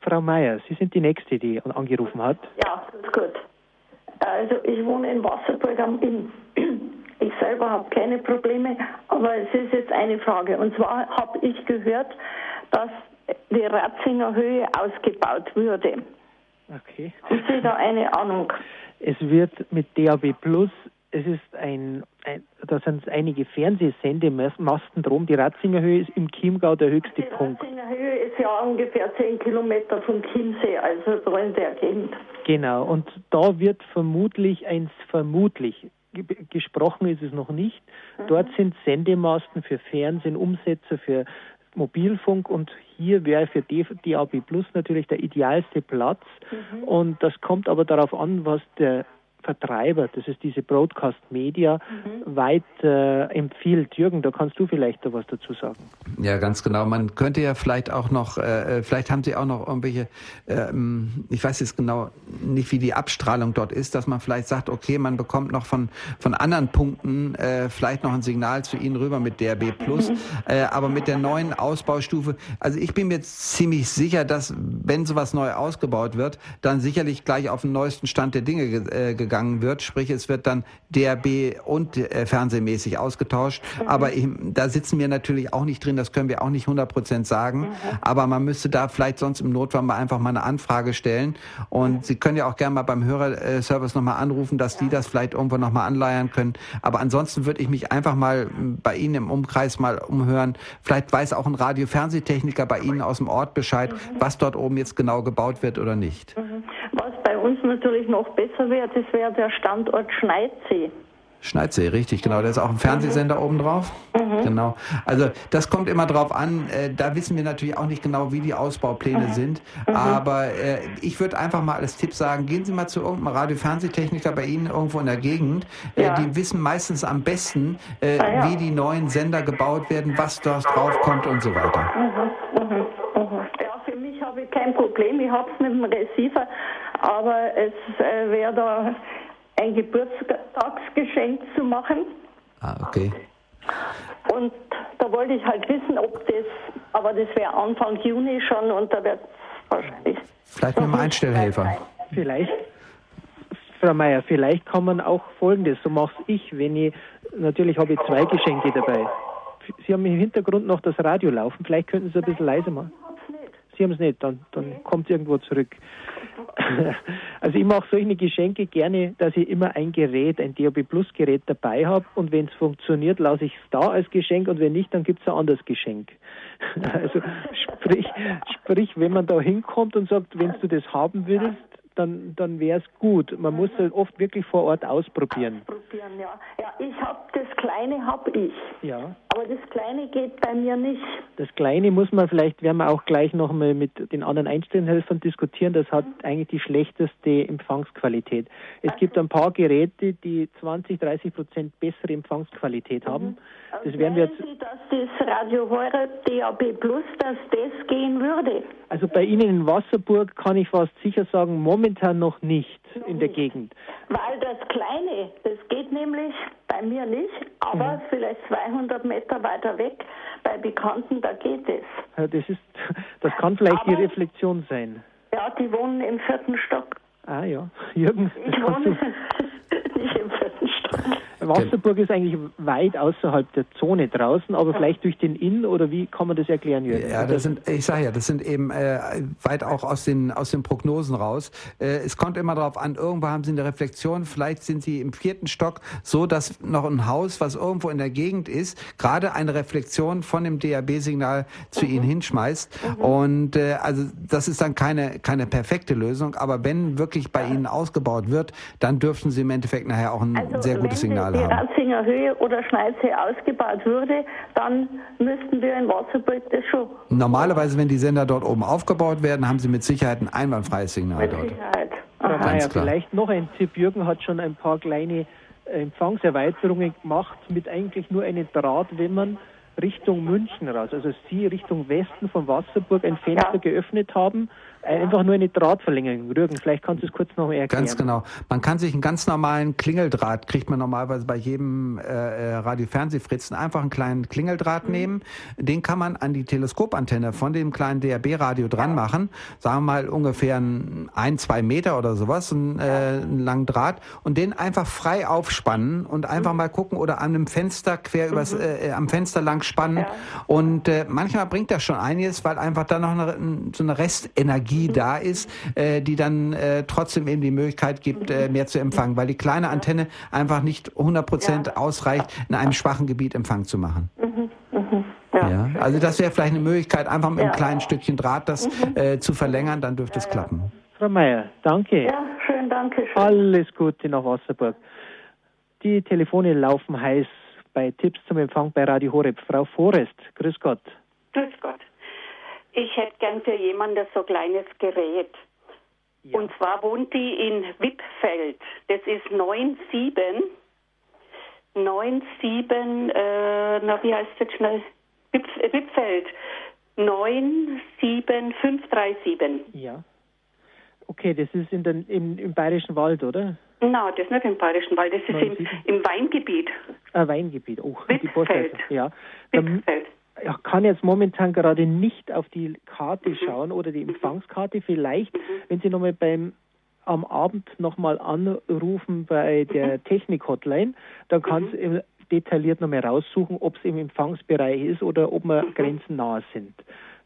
Frau Meier, Sie sind die Nächste, die angerufen hat. Ja, ist gut. Also ich wohne in Wasserburg am Inn. Ich selber habe keine Probleme, aber es ist jetzt eine Frage. Und zwar habe ich gehört, dass die Ratzinger Höhe ausgebaut würde. Okay. Haben Sie da eine Ahnung? Es wird mit DAB Plus es ist ein, da sind einige Fernsehsendemasten drum. Die Ratzinger Höhe ist im Chiemgau der höchste die Punkt. Die Ratzinger Höhe ist ja ungefähr 10 Kilometer vom Chiemsee, also da in der Gegend. Genau, und da wird vermutlich eins, vermutlich, gesprochen ist es noch nicht, mhm. dort sind Sendemasten für Fernsehen, Umsetzer für Mobilfunk und hier wäre für DAB Plus natürlich der idealste Platz. Mhm. Und das kommt aber darauf an, was der Vertreiber, das ist diese Broadcast Media, mhm. weit äh, empfiehlt. Jürgen, da kannst du vielleicht da was dazu sagen. Ja, ganz genau. Man könnte ja vielleicht auch noch, äh, äh vielleicht haben sie auch noch irgendwelche, äh, ich weiß jetzt genau nicht, wie die Abstrahlung dort ist, dass man vielleicht sagt, okay, man bekommt noch von, von anderen Punkten äh, vielleicht noch ein Signal zu ihnen rüber mit DRB Plus, mhm. äh, aber mit der neuen Ausbaustufe, also ich bin mir ziemlich sicher, dass wenn sowas neu ausgebaut wird, dann sicherlich gleich auf den neuesten Stand der Dinge äh, gegangen wird. Sprich, es wird dann DRB und äh, fernsehmäßig ausgetauscht. Mhm. Aber ich, da sitzen wir natürlich auch nicht drin, das können wir auch nicht 100 Prozent sagen. Mhm. Aber man müsste da vielleicht sonst im Notfall mal einfach mal eine Anfrage stellen. Und mhm. Sie können ja auch gerne mal beim Hörerservice nochmal anrufen, dass ja. die das vielleicht irgendwo nochmal anleiern können. Aber ansonsten würde ich mich einfach mal bei Ihnen im Umkreis mal umhören. Vielleicht weiß auch ein Radio-Fernsehtechniker bei Ihnen aus dem Ort Bescheid, mhm. was dort oben jetzt genau gebaut wird oder nicht. Mhm. Uns natürlich noch besser wäre, das wäre der Standort Schneidsee. Schneidsee, richtig, genau. Da ist auch ein Fernsehsender mhm. oben drauf. Mhm. Genau. Also das kommt immer drauf an. Äh, da wissen wir natürlich auch nicht genau, wie die Ausbaupläne mhm. sind. Mhm. Aber äh, ich würde einfach mal als Tipp sagen, gehen Sie mal zu irgendeinem Radio-Fernsehtechniker bei Ihnen irgendwo in der Gegend. Äh, ja. die wissen meistens am besten, äh, ah, ja. wie die neuen Sender gebaut werden, was dort draufkommt und so weiter. Mhm. Mhm. Ja, für mich habe ich kein Problem. Ich habe es mit dem Receiver aber es äh, wäre da ein Geburtstagsgeschenk zu machen. Ah, okay. Und da wollte ich halt wissen, ob das, aber das wäre Anfang Juni schon und da wird es wahrscheinlich. Vielleicht mit einem Einstellhelfer. Vielleicht. Frau Meier, vielleicht kann man auch Folgendes, so mache ich, wenn ich, natürlich habe ich zwei Geschenke dabei. Sie haben im Hintergrund noch das Radio laufen, vielleicht könnten Sie ein bisschen leiser machen. Sie haben es nicht, dann, dann kommt irgendwo zurück. Also ich mache solche Geschenke gerne, dass ich immer ein Gerät, ein DAB Plus Gerät dabei habe und wenn es funktioniert, lasse ich es da als Geschenk und wenn nicht, dann gibt es ein anderes Geschenk. Also sprich, sprich, wenn man da hinkommt und sagt, wenn du das haben willst, dann, dann wäre es gut. Man muss es oft wirklich vor Ort ausprobieren. Ausprobieren, ja. Ja, ich habe das Kleine habe ich. Ja. Aber das Kleine geht bei mir nicht. Das Kleine muss man vielleicht, werden wir auch gleich nochmal mit den anderen Einstellhelfern diskutieren. Das hat mhm. eigentlich die schlechteste Empfangsqualität. Es gibt ein paar Geräte, die 20, 30 Prozent bessere Empfangsqualität haben. Mhm. Das werden wir jetzt. Sie, dass das Radio Heure DAB Plus, dass das gehen würde? Also bei Ihnen in Wasserburg kann ich fast sicher sagen, momentan momentan noch nicht noch in der nicht. Gegend. Weil das Kleine, das geht nämlich bei mir nicht, aber mhm. vielleicht 200 Meter weiter weg, bei Bekannten, da geht es. Ja, das, ist, das kann vielleicht aber, die Reflexion sein. Ja, die wohnen im vierten Stock. Ah ja, Jürgen. Ich wohne nicht im vierten Stock. Wasserburg ist eigentlich weit außerhalb der Zone draußen, aber vielleicht durch den Inn oder wie kann man das erklären, Jürgen? Ja, das sind, ich sage ja, das sind eben äh, weit auch aus den, aus den Prognosen raus. Äh, es kommt immer darauf an, irgendwo haben Sie eine Reflexion, vielleicht sind Sie im vierten Stock, so dass noch ein Haus, was irgendwo in der Gegend ist, gerade eine Reflexion von dem DAB-Signal zu mhm. Ihnen hinschmeißt. Mhm. Und äh, also das ist dann keine, keine perfekte Lösung, aber wenn wirklich bei Ihnen ausgebaut wird, dann dürften Sie im Endeffekt nachher auch ein also, sehr gutes Signal die Ratzinger Höhe oder Schneidshöhe ausgebaut würde, dann müssten wir in Wasserburg das schon. Normalerweise, wenn die Sender dort oben aufgebaut werden, haben sie mit Sicherheit ein einwandfreies Signal mit dort. Sicherheit. Frau Meier, vielleicht noch ein Tipp. Jürgen hat schon ein paar kleine Empfangserweiterungen gemacht mit eigentlich nur einem Draht, wenn man Richtung München raus, also Sie Richtung Westen von Wasserburg ein Fenster ja. geöffnet haben Einfach nur eine Drahtverlängerung. Rügen, vielleicht kannst du es kurz noch erklären. Ganz genau. Man kann sich einen ganz normalen Klingeldraht, kriegt man normalerweise bei jedem äh, äh Radio-Fernsehfritzen, einfach einen kleinen Klingeldraht mhm. nehmen. Den kann man an die Teleskopantenne von dem kleinen DRB-Radio dran machen. Sagen wir mal ungefähr ein, ein zwei Meter oder sowas, einen, äh, einen langen Draht. Und den einfach frei aufspannen und einfach mhm. mal gucken oder an einem Fenster quer mhm. übers, äh, am Fenster lang spannen. Ja. Und äh, manchmal bringt das schon einiges, weil einfach da noch eine, so eine Restenergie Energie da ist, äh, die dann äh, trotzdem eben die Möglichkeit gibt, äh, mehr zu empfangen, weil die kleine Antenne einfach nicht 100 Prozent ja. ausreicht, in einem schwachen Gebiet Empfang zu machen. Mhm. Mhm. Ja. ja. Also das wäre vielleicht eine Möglichkeit, einfach mit einem kleinen Stückchen Draht das mhm. äh, zu verlängern, dann dürfte es klappen. Frau Meier, danke. Ja, schön, danke schön. Alles Gute nach Wasserburg. Die Telefone laufen heiß bei Tipps zum Empfang bei Radio Horeb. Frau Forest, grüß Gott. Grüß Gott. Ich hätte gern für jemanden so kleines Gerät. Ja. Und zwar wohnt die in Wippfeld. Das ist 97 97 äh, na wie heißt jetzt schnell? Wipp, Wippfeld 97537. Ja. Okay, das ist in den, im, im Bayerischen Wald, oder? Nein, das ist nicht im Bayerischen Wald, das ist im, im Weingebiet. Ah, Weingebiet, oh, Wippfeld. Ja. Wippfeld ich kann jetzt momentan gerade nicht auf die Karte mhm. schauen oder die Empfangskarte. Vielleicht, mhm. wenn Sie nochmal beim am Abend nochmal anrufen bei der mhm. Technik-Hotline, dann kann es detailliert nochmal raussuchen, ob es im Empfangsbereich ist oder ob wir grenznah sind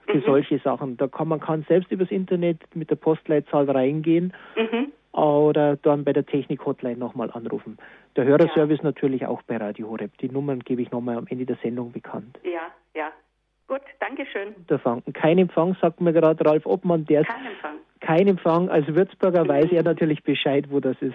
für solche Sachen. Da kann man kann selbst übers Internet mit der Postleitzahl reingehen mhm. Oder dann bei der Technik-Hotline nochmal anrufen. Der Hörerservice ja. natürlich auch bei Radio Horeb. Die Nummern gebe ich nochmal am Ende der Sendung bekannt. Ja, ja. Gut, Dankeschön. Kein Empfang, sagt mir gerade Ralf Obmann. Der Kein Empfang. Kein Empfang. Als Würzburger mhm. weiß er natürlich Bescheid, wo das ist.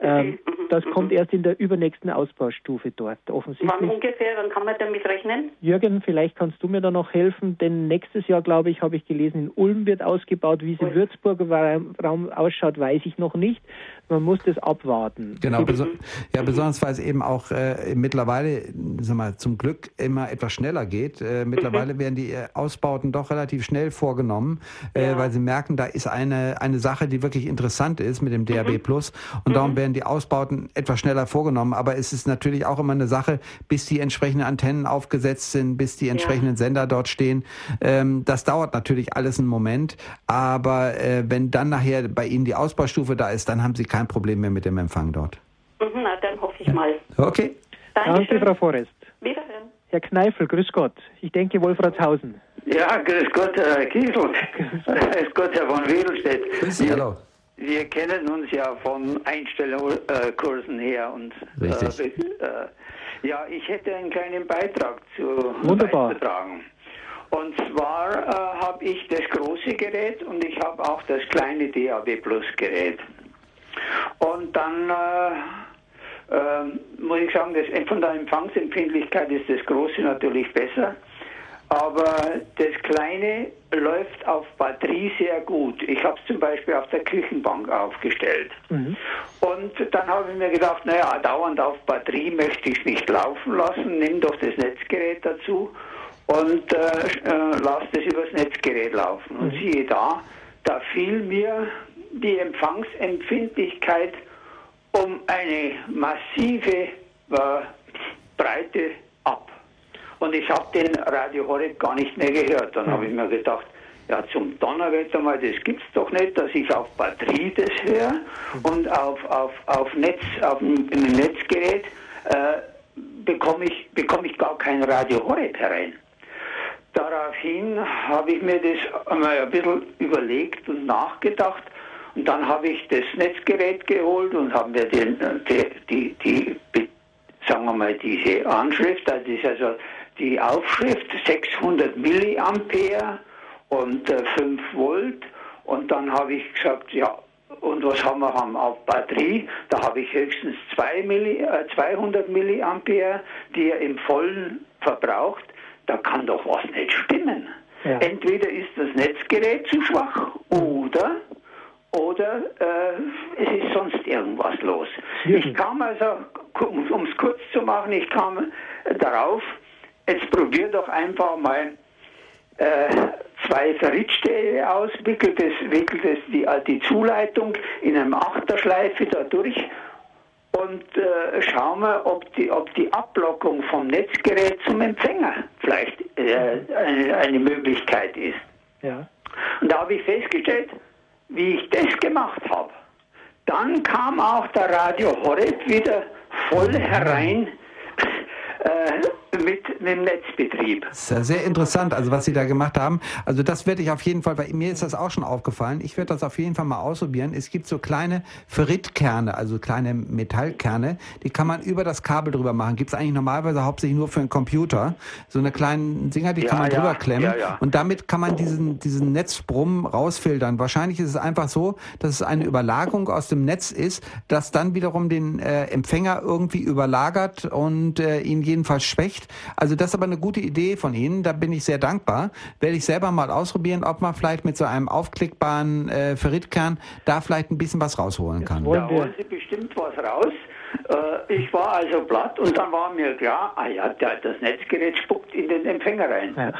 Ähm, mhm. Das mhm. kommt erst in der übernächsten Ausbaustufe dort, offensichtlich. Wann ungefähr? Wann kann man damit rechnen? Jürgen, vielleicht kannst du mir da noch helfen, denn nächstes Jahr, glaube ich, habe ich gelesen, in Ulm wird ausgebaut. Wie es im Würzburger Raum ausschaut, weiß ich noch nicht. Man muss das abwarten. Genau, beso ja, besonders weil es eben auch äh, mittlerweile, sag mal, zum Glück immer etwas schneller geht. Äh, mittlerweile werden die äh, Ausbauten doch relativ schnell vorgenommen, äh, ja. weil sie merken, da ist eine, eine Sache, die wirklich interessant ist mit dem DRB Plus und darum werden die Ausbauten etwas schneller vorgenommen. Aber es ist natürlich auch immer eine Sache, bis die entsprechenden Antennen aufgesetzt sind, bis die entsprechenden ja. Sender dort stehen. Ähm, das dauert natürlich alles einen Moment. Aber äh, wenn dann nachher bei Ihnen die Ausbaustufe da ist, dann haben Sie kein Problem mehr mit dem Empfang dort. Mhm, na, dann hoffe ich ja. mal. Okay. Dankeschön. Danke, Frau Forrest. Wiederhören. Herr Kneifel, grüß Gott. Ich denke Wolfratshausen. Ja, grüß Gott, Herr Kiesel. grüß Gott, Herr von Wedelstedt. Grüß Sie, hallo. Wir kennen uns ja von Einstellungskursen her und Richtig. Äh, äh, ja, ich hätte einen kleinen Beitrag zu Wunderbar. beizutragen. Und zwar äh, habe ich das große Gerät und ich habe auch das kleine DAB Plus Gerät. Und dann äh, äh, muss ich sagen, das, von der Empfangsempfindlichkeit ist das große natürlich besser. Aber das Kleine läuft auf Batterie sehr gut. Ich habe es zum Beispiel auf der Küchenbank aufgestellt. Mhm. Und dann habe ich mir gedacht, naja, dauernd auf Batterie möchte ich es nicht laufen lassen, nimm doch das Netzgerät dazu und äh, äh, lass das übers Netzgerät laufen. Und mhm. siehe da, da fiel mir die Empfangsempfindlichkeit um eine massive äh, Breite ab. Und ich habe den Radio Horeb gar nicht mehr gehört. Dann habe ich mir gedacht, ja, zum Donnerwetter mal, das gibt's doch nicht, dass ich auf Batterie das höre und auf, auf, auf Netz, auf ein, Netzgerät äh, bekomme ich, bekomm ich gar kein Radio Horeb herein. Daraufhin habe ich mir das einmal ein bisschen überlegt und nachgedacht und dann habe ich das Netzgerät geholt und habe mir den, die, die, die, sagen wir mal, diese Anschrift, das ist also die Aufschrift 600 Milliampere und äh, 5 Volt und dann habe ich gesagt, ja, und was haben wir haben auf Batterie? Da habe ich höchstens 2 Milli, äh, 200 Milliampere, die er im Vollen verbraucht. Da kann doch was nicht stimmen. Ja. Entweder ist das Netzgerät zu schwach oder oder äh, es ist sonst irgendwas los. Ich kam also, um es kurz zu machen, ich kam darauf, jetzt probier doch einfach mal äh, zwei Ferritstäbe aus, wickelt es, wickelt es die, äh, die Zuleitung in einem Achterschleife da durch und äh, schauen wir, ob die, ob die Ablockung vom Netzgerät zum Empfänger vielleicht äh, eine, eine, Möglichkeit ist. Ja. Und da habe ich festgestellt, wie ich das gemacht habe, dann kam auch der Radio Horeb wieder voll herein äh, mit, dem Netzbetrieb. Das ist ja sehr interessant, also was Sie da gemacht haben. Also das werde ich auf jeden Fall, weil mir ist das auch schon aufgefallen. Ich werde das auf jeden Fall mal ausprobieren. Es gibt so kleine Ferritkerne, also kleine Metallkerne, die kann man über das Kabel drüber machen. Gibt es eigentlich normalerweise hauptsächlich nur für einen Computer. So eine kleinen Dinger, die ja, kann man ja, drüber klemmen. Ja, und damit kann man diesen, diesen Netzbrumm rausfiltern. Wahrscheinlich ist es einfach so, dass es eine Überlagerung aus dem Netz ist, das dann wiederum den äh, Empfänger irgendwie überlagert und äh, ihn jedenfalls schwächt. Also das ist aber eine gute Idee von Ihnen. Da bin ich sehr dankbar. Werde ich selber mal ausprobieren, ob man vielleicht mit so einem aufklickbaren äh, Ferritkern da vielleicht ein bisschen was rausholen kann. Da holen Sie bestimmt was raus. Äh, ich war also platt und dann war mir klar, ah ja, das Netzgerät spuckt in den Empfänger rein. Ja.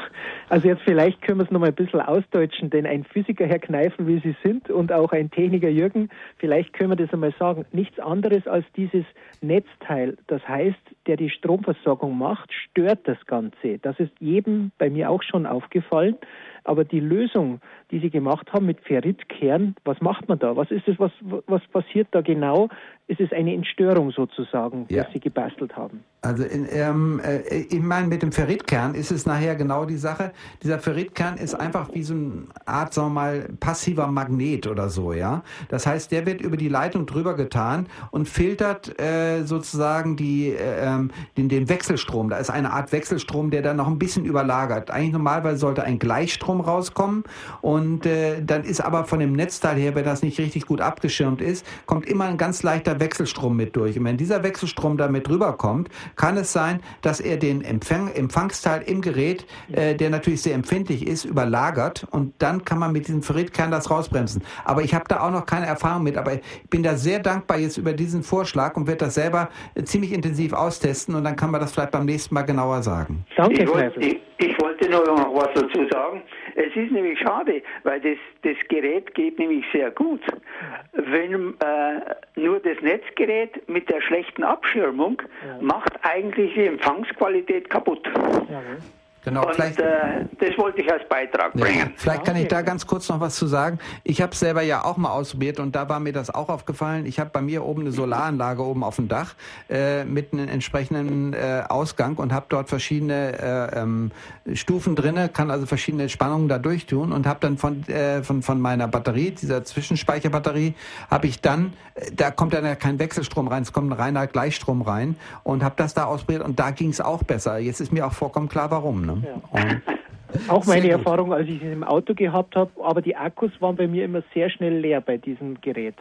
Also jetzt vielleicht können wir es nochmal ein bisschen ausdeutschen, denn ein Physiker, Herr Kneifen, wie Sie sind, und auch ein Techniker, Jürgen, vielleicht können wir das einmal sagen. Nichts anderes als dieses Netzteil, das heißt, der die Stromversorgung macht, stört das Ganze. Das ist jedem bei mir auch schon aufgefallen. Aber die Lösung, die Sie gemacht haben mit Ferritkern, was macht man da? Was ist es, was, was passiert da genau? Ist es eine Entstörung sozusagen, ja. was Sie gebastelt haben? Also in, ähm, äh, ich meine, mit dem Ferritkern ist es nachher genau die Sache. Dieser Ferritkern ist einfach wie so eine Art, sagen wir mal, passiver Magnet oder so, ja. Das heißt, der wird über die Leitung drüber getan und filtert äh, sozusagen die, äh, ähm, den, den Wechselstrom. Da ist eine Art Wechselstrom, der dann noch ein bisschen überlagert. Eigentlich normalerweise sollte ein Gleichstrom rauskommen und äh, dann ist aber von dem Netzteil her, wenn das nicht richtig gut abgeschirmt ist, kommt immer ein ganz leichter Wechselstrom mit durch. Und wenn dieser Wechselstrom da mit rüberkommt, kann es sein, dass er den Empfang, Empfangsteil im Gerät, äh, der natürlich sehr empfindlich ist, überlagert und dann kann man mit diesem Ferritkern das rausbremsen. Aber ich habe da auch noch keine Erfahrung mit, aber ich bin da sehr dankbar jetzt über diesen Vorschlag und werde das selber äh, ziemlich intensiv austesten und dann kann man das vielleicht beim nächsten Mal genauer sagen. Danke, ich, wollte, ich, ich wollte nur noch was dazu sagen. Es ist nämlich schade, weil das, das Gerät geht nämlich sehr gut. Wenn äh, nur das Netzgerät mit der schlechten Abschirmung ja. macht eigentlich die Empfangsqualität kaputt. Ja, Genau, und vielleicht, äh, das wollte ich als Beitrag bringen. Ja, vielleicht kann ich da ganz kurz noch was zu sagen. Ich habe es selber ja auch mal ausprobiert und da war mir das auch aufgefallen. Ich habe bei mir oben eine Solaranlage oben auf dem Dach äh, mit einem entsprechenden äh, Ausgang und habe dort verschiedene äh, ähm, Stufen drinne, kann also verschiedene Spannungen da durchtun und habe dann von, äh, von, von meiner Batterie, dieser Zwischenspeicherbatterie, habe ich dann, äh, da kommt dann ja kein Wechselstrom rein, es kommt ein reiner Gleichstrom rein und habe das da ausprobiert und da ging es auch besser. Jetzt ist mir auch vollkommen klar, warum. Ne? Ja. Auch meine Erfahrung, als ich es im Auto gehabt habe, aber die Akkus waren bei mir immer sehr schnell leer bei diesem Gerät.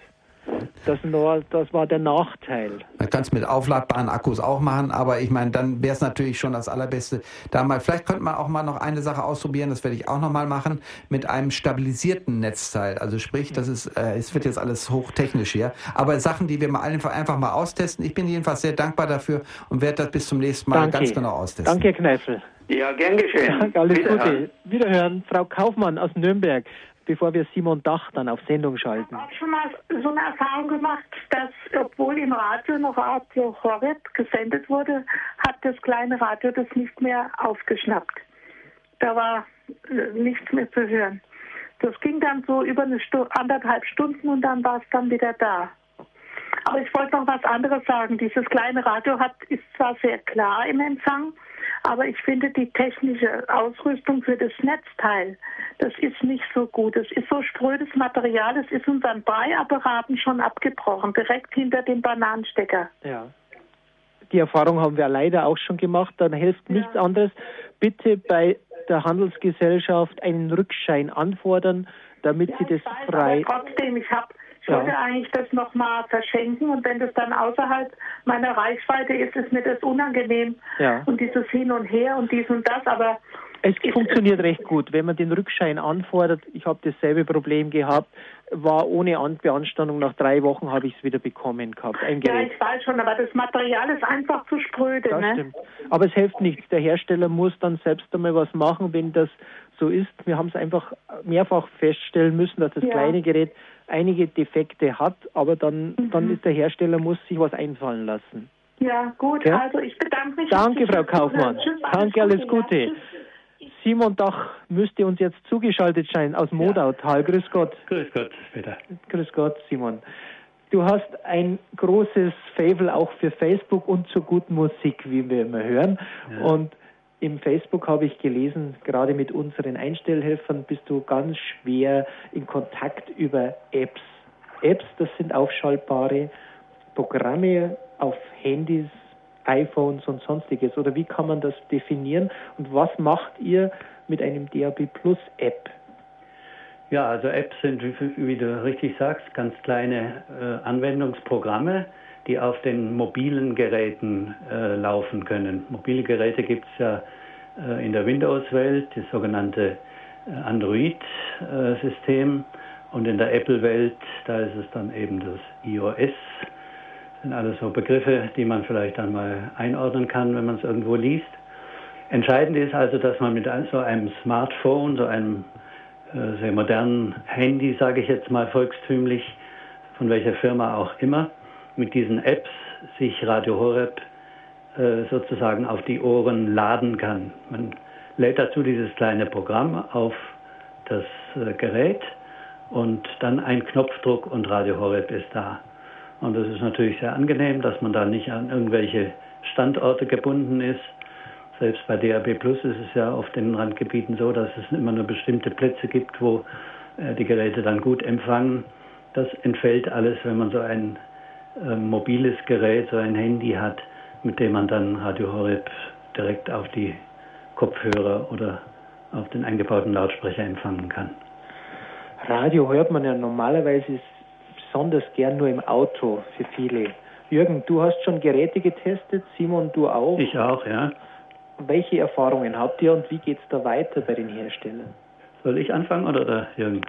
Das, nur, das war der Nachteil. Man kann es mit aufladbaren Akkus auch machen, aber ich meine, dann wäre es natürlich schon das Allerbeste. Da mal, vielleicht könnte man auch mal noch eine Sache ausprobieren, das werde ich auch noch mal machen, mit einem stabilisierten Netzteil. Also sprich, das ist, äh, es wird jetzt alles hochtechnisch hier, aber Sachen, die wir mal einfach, einfach mal austesten. Ich bin jedenfalls sehr dankbar dafür und werde das bis zum nächsten Mal Danke. ganz genau austesten. Danke, Herr Kneifel. Ja, gern geschehen. Alles Wiederhören. Gute. Wiederhören. Frau Kaufmann aus Nürnberg. bevor wir Simon Dach dann auf Sendung schalten. Ich habe schon mal so eine Erfahrung gemacht, dass obwohl im Radio noch Radio Horeb gesendet wurde, hat das kleine Radio das nicht mehr aufgeschnappt. Da war äh, nichts mehr zu hören. Das ging dann so über eine Stu anderthalb Stunden und dann war es dann wieder da. Aber ich wollte noch was anderes sagen. Dieses kleine Radio hat, ist zwar sehr klar im Empfang, aber ich finde die technische Ausrüstung für das Netzteil, das ist nicht so gut. Es ist so sprödes Material, es ist unseren Breiapparaten schon abgebrochen, direkt hinter dem Bananenstecker. Ja. Die Erfahrung haben wir leider auch schon gemacht. Dann hilft ja. nichts anderes. Bitte bei der Handelsgesellschaft einen Rückschein anfordern, damit ja, sie das weiß, frei. Aber trotzdem, ich habe ich ja. wollte eigentlich das nochmal verschenken und wenn das dann außerhalb meiner Reichweite ist, ist mir das unangenehm. Ja. Und dieses Hin und Her und dies und das, aber es funktioniert recht gut, wenn man den Rückschein anfordert. Ich habe dasselbe Problem gehabt, war ohne Beanstandung. Nach drei Wochen habe ich es wieder bekommen gehabt. Ja, ich weiß schon, aber das Material ist einfach zu spröde. Das ne? stimmt. Aber es hilft nichts. Der Hersteller muss dann selbst einmal was machen, wenn das so ist. Wir haben es einfach mehrfach feststellen müssen, dass das ja. kleine Gerät einige Defekte hat, aber dann, mhm. dann ist der Hersteller muss sich was einfallen lassen. Ja, gut. Ja? Also ich bedanke mich. Danke, Frau Kaufmann. Tschüss, Danke, alles Gute. Ja, Simon Dach müsste uns jetzt zugeschaltet sein aus Modautal. Ja. Grüß Gott. Grüß Gott, Peter. Grüß Gott, Simon. Du hast ein großes Fable auch für Facebook und zur guten Musik, wie wir immer hören. Ja. Und im Facebook habe ich gelesen, gerade mit unseren Einstellhelfern bist du ganz schwer in Kontakt über Apps. Apps, das sind aufschaltbare Programme auf Handys, iPhones und sonstiges? Oder wie kann man das definieren? Und was macht ihr mit einem DAB Plus App? Ja, also Apps sind, wie du richtig sagst, ganz kleine äh, Anwendungsprogramme, die auf den mobilen Geräten äh, laufen können. Mobile Geräte gibt es ja äh, in der Windows-Welt, das sogenannte äh, Android-System. Und in der Apple-Welt, da ist es dann eben das iOS sind alles so Begriffe, die man vielleicht dann mal einordnen kann, wenn man es irgendwo liest. Entscheidend ist also, dass man mit so einem Smartphone, so einem äh, sehr modernen Handy, sage ich jetzt mal volkstümlich, von welcher Firma auch immer, mit diesen Apps sich Radio Horeb äh, sozusagen auf die Ohren laden kann. Man lädt dazu dieses kleine Programm auf das äh, Gerät und dann ein Knopfdruck und Radio Horeb ist da. Und das ist natürlich sehr angenehm, dass man da nicht an irgendwelche Standorte gebunden ist. Selbst bei DAB Plus ist es ja auf den Randgebieten so, dass es immer nur bestimmte Plätze gibt, wo äh, die Geräte dann gut empfangen. Das entfällt alles, wenn man so ein äh, mobiles Gerät, so ein Handy hat, mit dem man dann Radio Horeb direkt auf die Kopfhörer oder auf den eingebauten Lautsprecher empfangen kann. Radio hört man ja normalerweise besonders gern nur im Auto für viele. Jürgen, du hast schon Geräte getestet, Simon, du auch? Ich auch, ja. Welche Erfahrungen habt ihr und wie geht es da weiter bei den Herstellern? Soll ich anfangen oder der Jürgen?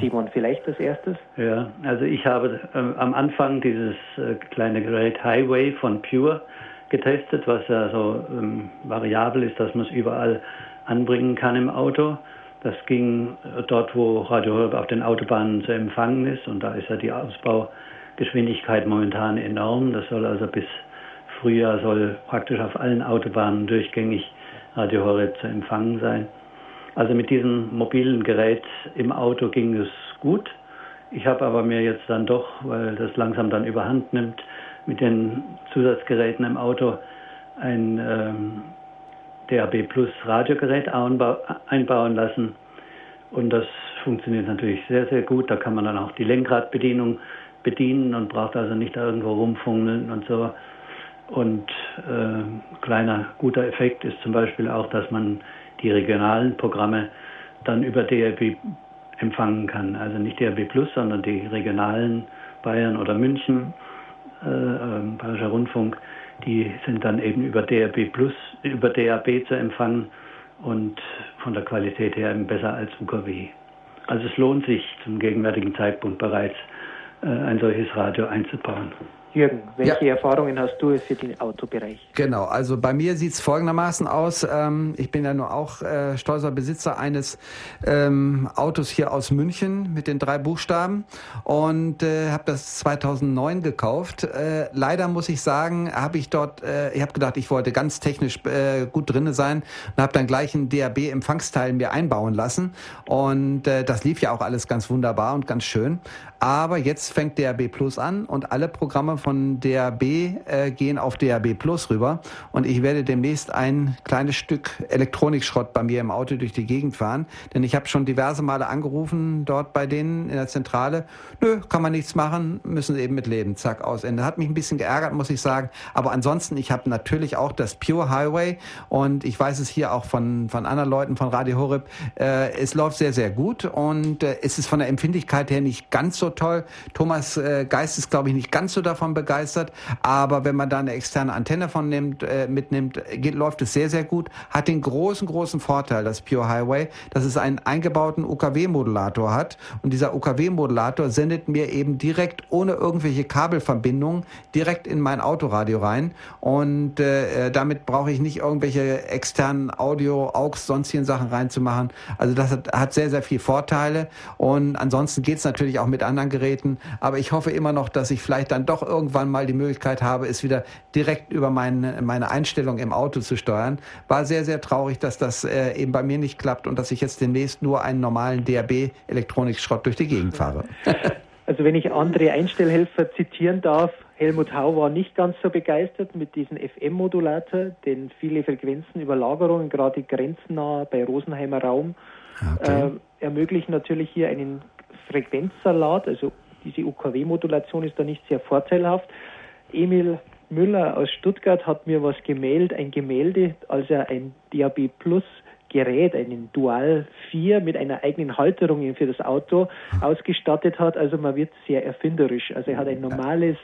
Simon, vielleicht als erstes? Ja, also ich habe äh, am Anfang dieses äh, kleine Gerät Highway von Pure getestet, was ja so ähm, variabel ist, dass man es überall anbringen kann im Auto. Das ging dort, wo Radio Horeb auf den Autobahnen zu empfangen ist. Und da ist ja die Ausbaugeschwindigkeit momentan enorm. Das soll also bis Frühjahr soll praktisch auf allen Autobahnen durchgängig Radio Horeb zu empfangen sein. Also mit diesem mobilen Gerät im Auto ging es gut. Ich habe aber mir jetzt dann doch, weil das langsam dann überhand nimmt, mit den Zusatzgeräten im Auto ein ähm, DAB Plus Radiogerät einbauen lassen. Und das funktioniert natürlich sehr, sehr gut. Da kann man dann auch die Lenkradbedienung bedienen und braucht also nicht irgendwo rumfungeln und so. Und äh, kleiner guter Effekt ist zum Beispiel auch, dass man die regionalen Programme dann über DRB empfangen kann. Also nicht DRB Plus, sondern die regionalen Bayern oder München, äh, äh, Bayerischer Rundfunk die sind dann eben über DAB Plus, über DAB zu empfangen und von der Qualität her eben besser als UKW. Also es lohnt sich zum gegenwärtigen Zeitpunkt bereits ein solches Radio einzubauen. Jürgen, welche ja. Erfahrungen hast du für den Autobereich? Genau, also bei mir sieht es folgendermaßen aus. Ähm, ich bin ja nur auch äh, stolzer Besitzer eines ähm, Autos hier aus München mit den drei Buchstaben und äh, habe das 2009 gekauft. Äh, leider muss ich sagen, habe ich dort, äh, ich habe gedacht, ich wollte ganz technisch äh, gut drinne sein und habe dann gleich ein DAB-Empfangsteil mir einbauen lassen und äh, das lief ja auch alles ganz wunderbar und ganz schön. Aber jetzt fängt DAB Plus an und alle Programme von DAB äh, gehen auf DAB Plus rüber. Und ich werde demnächst ein kleines Stück Elektronikschrott bei mir im Auto durch die Gegend fahren. Denn ich habe schon diverse Male angerufen dort bei denen in der Zentrale. Nö, kann man nichts machen, müssen eben mit leben. Zack, aus Ende. Hat mich ein bisschen geärgert, muss ich sagen. Aber ansonsten, ich habe natürlich auch das Pure Highway und ich weiß es hier auch von, von anderen Leuten von Radio Horeb. Äh, es läuft sehr, sehr gut und äh, es ist von der Empfindlichkeit her nicht ganz so toll. Thomas äh, Geist ist, glaube ich, nicht ganz so davon begeistert, aber wenn man da eine externe Antenne von nimmt, äh, mitnimmt, geht, läuft es sehr, sehr gut. Hat den großen, großen Vorteil, das Pure Highway, dass es einen eingebauten UKW-Modulator hat und dieser UKW-Modulator sendet mir eben direkt ohne irgendwelche Kabelverbindungen direkt in mein Autoradio rein und äh, damit brauche ich nicht irgendwelche externen Audio, AUX, sonstigen Sachen reinzumachen. Also das hat, hat sehr, sehr viel Vorteile und ansonsten geht es natürlich auch mit anderen Geräten. Aber ich hoffe immer noch, dass ich vielleicht dann doch irgendwann mal die Möglichkeit habe, es wieder direkt über meine, meine Einstellung im Auto zu steuern. War sehr, sehr traurig, dass das äh, eben bei mir nicht klappt und dass ich jetzt demnächst nur einen normalen DAB-Elektronikschrott durch die Gegend fahre. Also wenn ich andere Einstellhelfer zitieren darf, Helmut Hau war nicht ganz so begeistert mit diesem FM-Modulator, denn viele Frequenzenüberlagerungen, gerade grenznah bei Rosenheimer Raum, okay. äh, ermöglichen natürlich hier einen Frequenzsalat, also diese UKW-Modulation ist da nicht sehr vorteilhaft. Emil Müller aus Stuttgart hat mir was gemeldet, ein Gemälde, als er ein DAB Plus Gerät, einen Dual 4 mit einer eigenen Halterung für das Auto ausgestattet hat. Also man wird sehr erfinderisch. Also er hat ein normales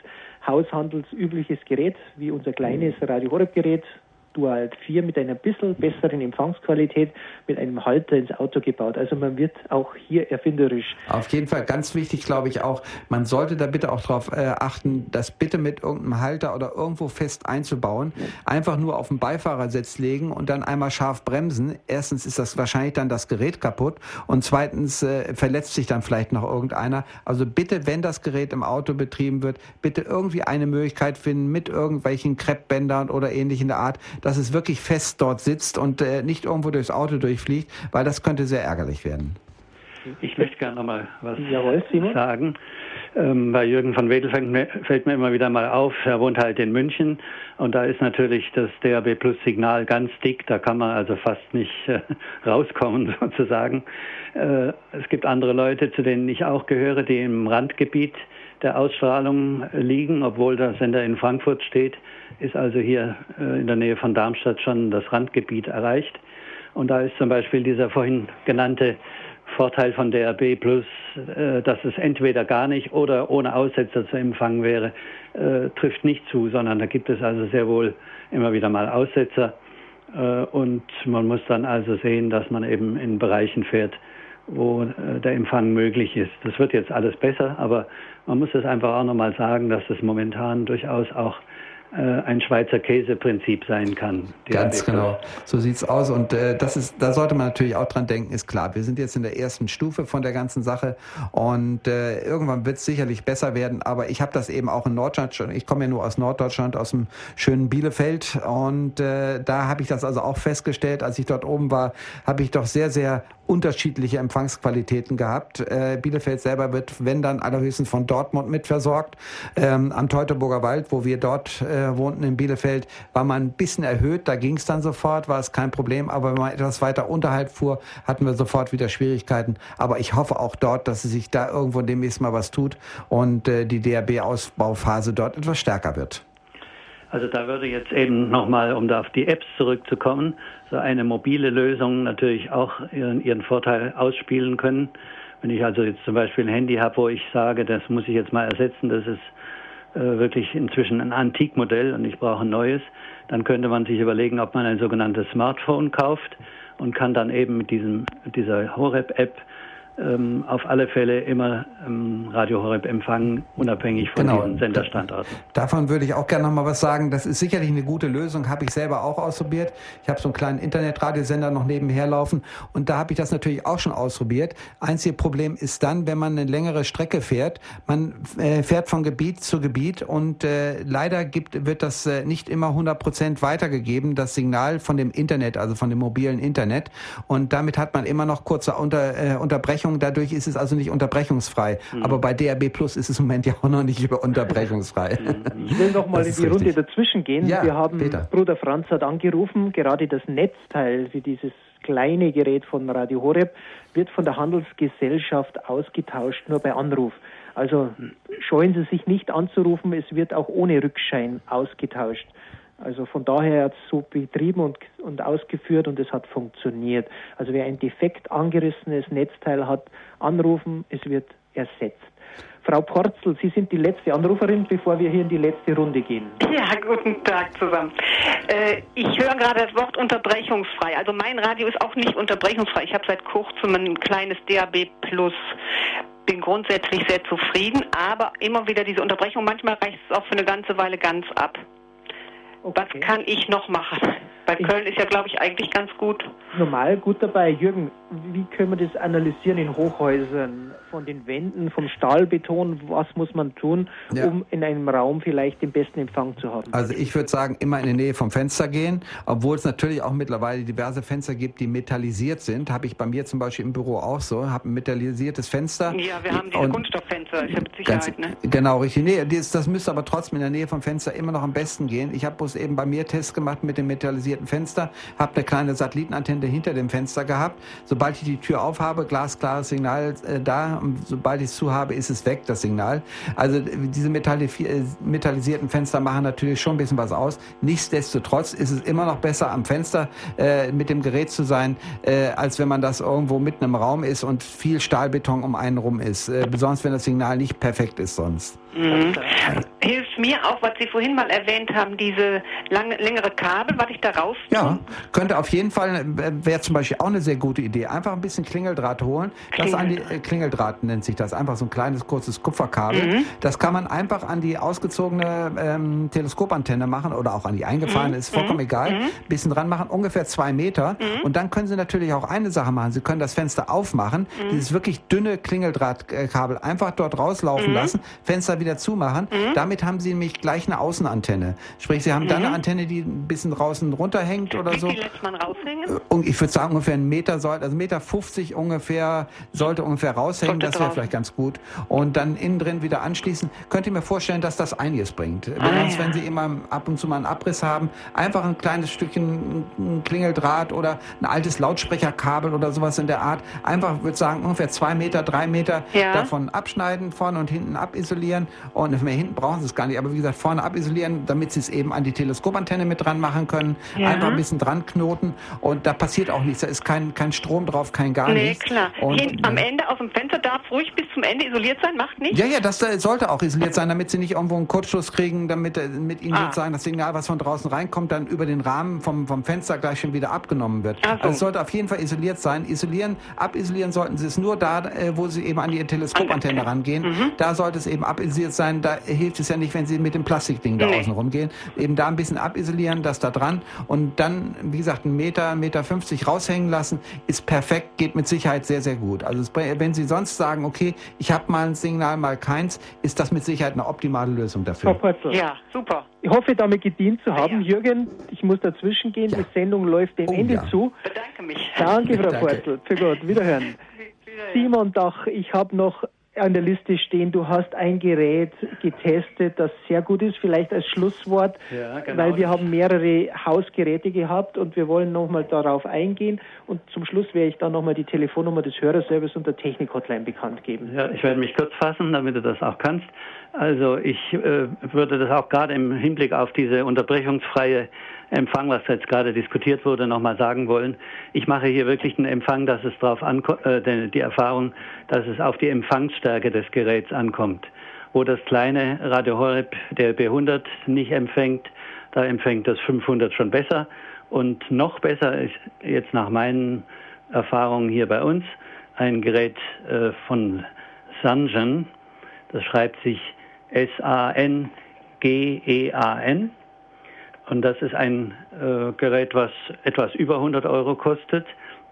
haushandelsübliches Gerät, wie unser kleines Radio Horeb Gerät, Dual 4 mit einer bisschen besseren Empfangsqualität mit einem Halter ins Auto gebaut. Also man wird auch hier erfinderisch. Auf jeden Fall ganz wichtig, glaube ich auch, man sollte da bitte auch darauf äh, achten, das bitte mit irgendeinem Halter oder irgendwo fest einzubauen. Einfach nur auf den Beifahrersitz legen und dann einmal scharf bremsen. Erstens ist das wahrscheinlich dann das Gerät kaputt und zweitens äh, verletzt sich dann vielleicht noch irgendeiner. Also bitte, wenn das Gerät im Auto betrieben wird, bitte irgendwie eine Möglichkeit finden mit irgendwelchen Kreppbändern oder ähnlich in der Art, dass es wirklich fest dort sitzt und äh, nicht irgendwo durchs Auto durchfliegt, weil das könnte sehr ärgerlich werden. Ich möchte gerne noch mal was Jawohl, sagen. Ähm, bei Jürgen von Wedel fällt, fällt mir immer wieder mal auf, er wohnt halt in München und da ist natürlich das DAB Plus Signal ganz dick, da kann man also fast nicht äh, rauskommen sozusagen. Äh, es gibt andere Leute, zu denen ich auch gehöre, die im Randgebiet der Ausstrahlung liegen, obwohl der Sender in Frankfurt steht, ist also hier äh, in der Nähe von Darmstadt schon das Randgebiet erreicht. Und da ist zum Beispiel dieser vorhin genannte Vorteil von DRB Plus, äh, dass es entweder gar nicht oder ohne Aussetzer zu empfangen wäre, äh, trifft nicht zu, sondern da gibt es also sehr wohl immer wieder mal Aussetzer. Und man muss dann also sehen, dass man eben in Bereichen fährt, wo der Empfang möglich ist. Das wird jetzt alles besser, aber man muss es einfach auch nochmal sagen, dass es momentan durchaus auch ein Schweizer Käseprinzip sein kann. Ganz genau. So sieht's aus. Und äh, das ist, da sollte man natürlich auch dran denken, ist klar. Wir sind jetzt in der ersten Stufe von der ganzen Sache und äh, irgendwann wird es sicherlich besser werden. Aber ich habe das eben auch in Norddeutschland schon. Ich komme ja nur aus Norddeutschland, aus dem schönen Bielefeld. Und äh, da habe ich das also auch festgestellt, als ich dort oben war, habe ich doch sehr, sehr unterschiedliche Empfangsqualitäten gehabt. Äh, Bielefeld selber wird, wenn dann allerhöchstens von Dortmund mitversorgt. Ähm, am Teutoburger Wald, wo wir dort äh, wohnten in Bielefeld, war man ein bisschen erhöht. Da ging es dann sofort, war es kein Problem. Aber wenn man etwas weiter unterhalb fuhr, hatten wir sofort wieder Schwierigkeiten. Aber ich hoffe auch dort, dass sich da irgendwo demnächst mal was tut und äh, die DRB-Ausbauphase dort etwas stärker wird. Also da würde jetzt eben nochmal, um da auf die Apps zurückzukommen, so eine mobile Lösung natürlich auch ihren, ihren Vorteil ausspielen können. Wenn ich also jetzt zum Beispiel ein Handy habe, wo ich sage, das muss ich jetzt mal ersetzen, das ist äh, wirklich inzwischen ein Antikmodell und ich brauche ein neues, dann könnte man sich überlegen, ob man ein sogenanntes Smartphone kauft und kann dann eben mit diesem, dieser Horeb-App ähm, auf alle Fälle immer ähm, Radio Horeb empfangen, unabhängig von genau. ihren Senderstandorten. Davon würde ich auch gerne noch mal was sagen. Das ist sicherlich eine gute Lösung, habe ich selber auch ausprobiert. Ich habe so einen kleinen Internetradiosender noch nebenher laufen und da habe ich das natürlich auch schon ausprobiert. Einzige Problem ist dann, wenn man eine längere Strecke fährt, man äh, fährt von Gebiet zu Gebiet und äh, leider gibt, wird das äh, nicht immer 100 Prozent weitergegeben, das Signal von dem Internet, also von dem mobilen Internet und damit hat man immer noch kurze Unter, äh, Unterbrechungen Unterbrechung. Dadurch ist es also nicht unterbrechungsfrei. Mhm. Aber bei DRB Plus ist es im Moment ja auch noch nicht unterbrechungsfrei. Ich will noch mal in die Runde dazwischen gehen. Ja, Wir haben, Peter. Bruder Franz hat angerufen, gerade das Netzteil für dieses kleine Gerät von Radio Horeb wird von der Handelsgesellschaft ausgetauscht, nur bei Anruf. Also scheuen Sie sich nicht anzurufen, es wird auch ohne Rückschein ausgetauscht. Also von daher hat es so betrieben und, und ausgeführt und es hat funktioniert. Also wer ein defekt angerissenes Netzteil hat, anrufen, es wird ersetzt. Frau Porzel, Sie sind die letzte Anruferin, bevor wir hier in die letzte Runde gehen. Ja, guten Tag zusammen. Äh, ich höre gerade das Wort unterbrechungsfrei. Also mein Radio ist auch nicht unterbrechungsfrei. Ich habe seit kurzem ein kleines DAB Plus bin grundsätzlich sehr zufrieden, aber immer wieder diese Unterbrechung. Manchmal reicht es auch für eine ganze Weile ganz ab. Was kann ich noch machen? Bei Köln ist ja, glaube ich, eigentlich ganz gut. Normal gut dabei. Jürgen, wie können wir das analysieren in Hochhäusern? Von den Wänden, vom Stahlbeton, was muss man tun, ja. um in einem Raum vielleicht den besten Empfang zu haben? Also ich würde sagen, immer in die Nähe vom Fenster gehen, obwohl es natürlich auch mittlerweile diverse Fenster gibt, die metallisiert sind. Habe ich bei mir zum Beispiel im Büro auch so, habe ein metallisiertes Fenster. Ja, wir haben diese Kunststofffenster, ich habe Sicherheit, ganz, ne? Genau, richtig. Nee, das, das müsste aber trotzdem in der Nähe vom Fenster immer noch am besten gehen. Ich habe bloß eben bei mir Tests gemacht mit dem metallisierten Fenster, habe eine kleine Satellitenantenne hinter dem Fenster gehabt. Sobald ich die Tür aufhabe, glasklares Signal äh, da. Und sobald ich es zu ist es weg, das Signal. Also diese äh, metallisierten Fenster machen natürlich schon ein bisschen was aus. Nichtsdestotrotz ist es immer noch besser, am Fenster äh, mit dem Gerät zu sein, äh, als wenn man das irgendwo mitten im Raum ist und viel Stahlbeton um einen rum ist. Äh, besonders wenn das Signal nicht perfekt ist sonst. Mhm. Hilft mir auch, was Sie vorhin mal erwähnt haben, diese lange, längere Kabel, was ich da raus. Ja, könnte auf jeden Fall, äh, wäre zum Beispiel auch eine sehr gute Idee. Einfach ein bisschen Klingeldraht holen. Klingel. Das an die, äh, Klingeldraht nennt sich das. Einfach so ein kleines, kurzes Kupferkabel. Mhm. Das kann man einfach an die ausgezogene ähm, Teleskopantenne machen oder auch an die eingefahrene, mhm. ist vollkommen mhm. egal. Mhm. Bisschen dran machen, ungefähr zwei Meter. Mhm. Und dann können Sie natürlich auch eine Sache machen. Sie können das Fenster aufmachen, dieses wirklich dünne Klingeldrahtkabel einfach dort rauslaufen lassen, Fenster wieder zumachen. Mhm. Damit haben Sie nämlich gleich eine Außenantenne. Sprich, Sie haben mhm. dann eine Antenne, die ein bisschen draußen runterhängt oder so. Wie lässt man raushängen? Und ich würde sagen, ungefähr einen Meter sollte, also Meter 50 ungefähr, sollte ungefähr raushängen. Sollte das wäre vielleicht ganz gut. Und dann innen drin wieder anschließen. Könnt ihr mir vorstellen, dass das einiges bringt. Ah, wenn, ja. wenn Sie immer ab und zu mal einen Abriss haben, einfach ein kleines Stückchen Klingeldraht oder ein altes Lautsprecherkabel oder sowas in der Art. Einfach, würde sagen, ungefähr zwei Meter, drei Meter ja. davon abschneiden, vorne und hinten abisolieren und mehr hinten brauchen sie es gar nicht. Aber wie gesagt, vorne abisolieren, damit sie es eben an die Teleskopantenne mit dran machen können. Ja. Einfach ein bisschen dran knoten und da passiert auch nichts. Da ist kein, kein Strom drauf, kein gar nee, nichts. Nee, klar. Und, Hin, am Ende auf dem Fenster darf ruhig bis zum Ende isoliert sein, macht nichts? Ja, ja, das sollte auch isoliert sein, damit sie nicht irgendwo einen Kurzschluss kriegen, damit äh, mit ihnen ah. sozusagen das Signal, was von draußen reinkommt, dann über den Rahmen vom, vom Fenster gleich schon wieder abgenommen wird. So. Also es sollte auf jeden Fall isoliert sein. Isolieren, abisolieren sollten sie es nur da, äh, wo sie eben an die Teleskopantenne rangehen. Mhm. Da sollte es eben abisoliert sein. Da hilft es ja nicht, wenn Sie mit dem Plastikding da nee. außen rumgehen. Eben da ein bisschen abisolieren, das da dran und dann, wie gesagt, einen Meter, Meter 50 raushängen lassen, ist perfekt, geht mit Sicherheit sehr, sehr gut. Also wenn Sie sonst sagen, okay, ich habe mal ein Signal, mal keins, ist das mit Sicherheit eine optimale Lösung dafür. Ja, super. Ich hoffe, damit gedient zu haben. Ja. Jürgen, ich muss dazwischen gehen. Ja. Die Sendung läuft dem oh, Ende ja. zu. Bedanke mich. Danke, Frau Portel. Für Gott. Wiederhören. Simon Dach, ich habe noch an der Liste stehen, du hast ein Gerät getestet, das sehr gut ist, vielleicht als Schlusswort, ja, genau. weil wir haben mehrere Hausgeräte gehabt und wir wollen nochmal darauf eingehen und zum Schluss werde ich dann nochmal die Telefonnummer des Hörerservice und der Technik-Hotline bekannt geben. Ja, ich werde mich kurz fassen, damit du das auch kannst. Also ich äh, würde das auch gerade im Hinblick auf diese unterbrechungsfreie Empfang, was jetzt gerade diskutiert wurde, nochmal sagen wollen. Ich mache hier wirklich einen Empfang, dass es darauf ankommt, äh, die Erfahrung, dass es auf die Empfangsstärke des Geräts ankommt. Wo das kleine Radio Horeb der B100 nicht empfängt, da empfängt das 500 schon besser. Und noch besser ist jetzt nach meinen Erfahrungen hier bei uns ein Gerät äh, von Sangen. Das schreibt sich S-A-N-G-E-A-N. Und das ist ein äh, Gerät, was etwas über 100 Euro kostet.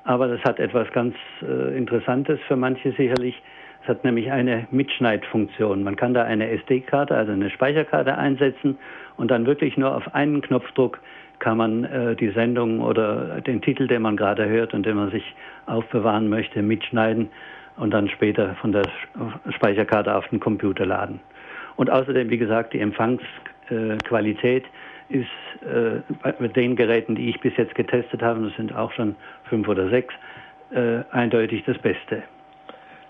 Aber das hat etwas ganz äh, Interessantes für manche sicherlich. Es hat nämlich eine Mitschneidfunktion. Man kann da eine SD-Karte, also eine Speicherkarte einsetzen und dann wirklich nur auf einen Knopfdruck kann man äh, die Sendung oder den Titel, den man gerade hört und den man sich aufbewahren möchte, mitschneiden und dann später von der Speicherkarte auf den Computer laden. Und außerdem, wie gesagt, die Empfangsqualität ist äh, mit den Geräten, die ich bis jetzt getestet habe, das sind auch schon fünf oder sechs, äh, eindeutig das Beste.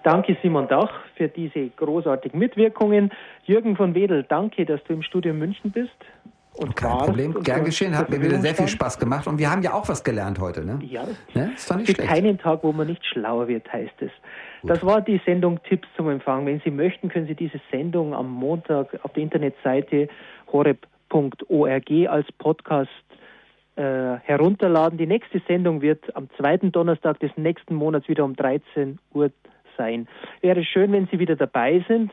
Danke Simon Dach für diese großartigen Mitwirkungen. Jürgen von Wedel, danke, dass du im Studio München bist. Und Kein Problem, und gern geschehen, hat mir wieder sehr viel Spaß gemacht und wir haben ja auch was gelernt heute, ne? Ja, ne? ist doch nicht es gibt schlecht. keinen Tag, wo man nicht schlauer wird, heißt es. Gut. Das war die Sendung Tipps zum Empfang. Wenn Sie möchten, können Sie diese Sendung am Montag auf der Internetseite horeb.org als Podcast äh, herunterladen. Die nächste Sendung wird am zweiten Donnerstag des nächsten Monats wieder um 13 Uhr sein. Wäre schön, wenn Sie wieder dabei sind.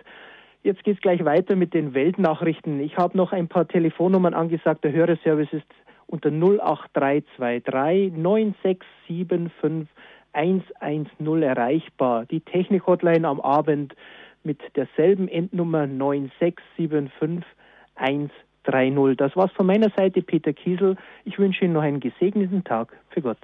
Jetzt geht es gleich weiter mit den Weltnachrichten. Ich habe noch ein paar Telefonnummern angesagt. Der Hörerservice ist unter 08323 9675 110 erreichbar. Die Technik-Hotline am Abend mit derselben Endnummer 9675 130. Das war's von meiner Seite, Peter Kiesel. Ich wünsche Ihnen noch einen gesegneten Tag. Für Gott.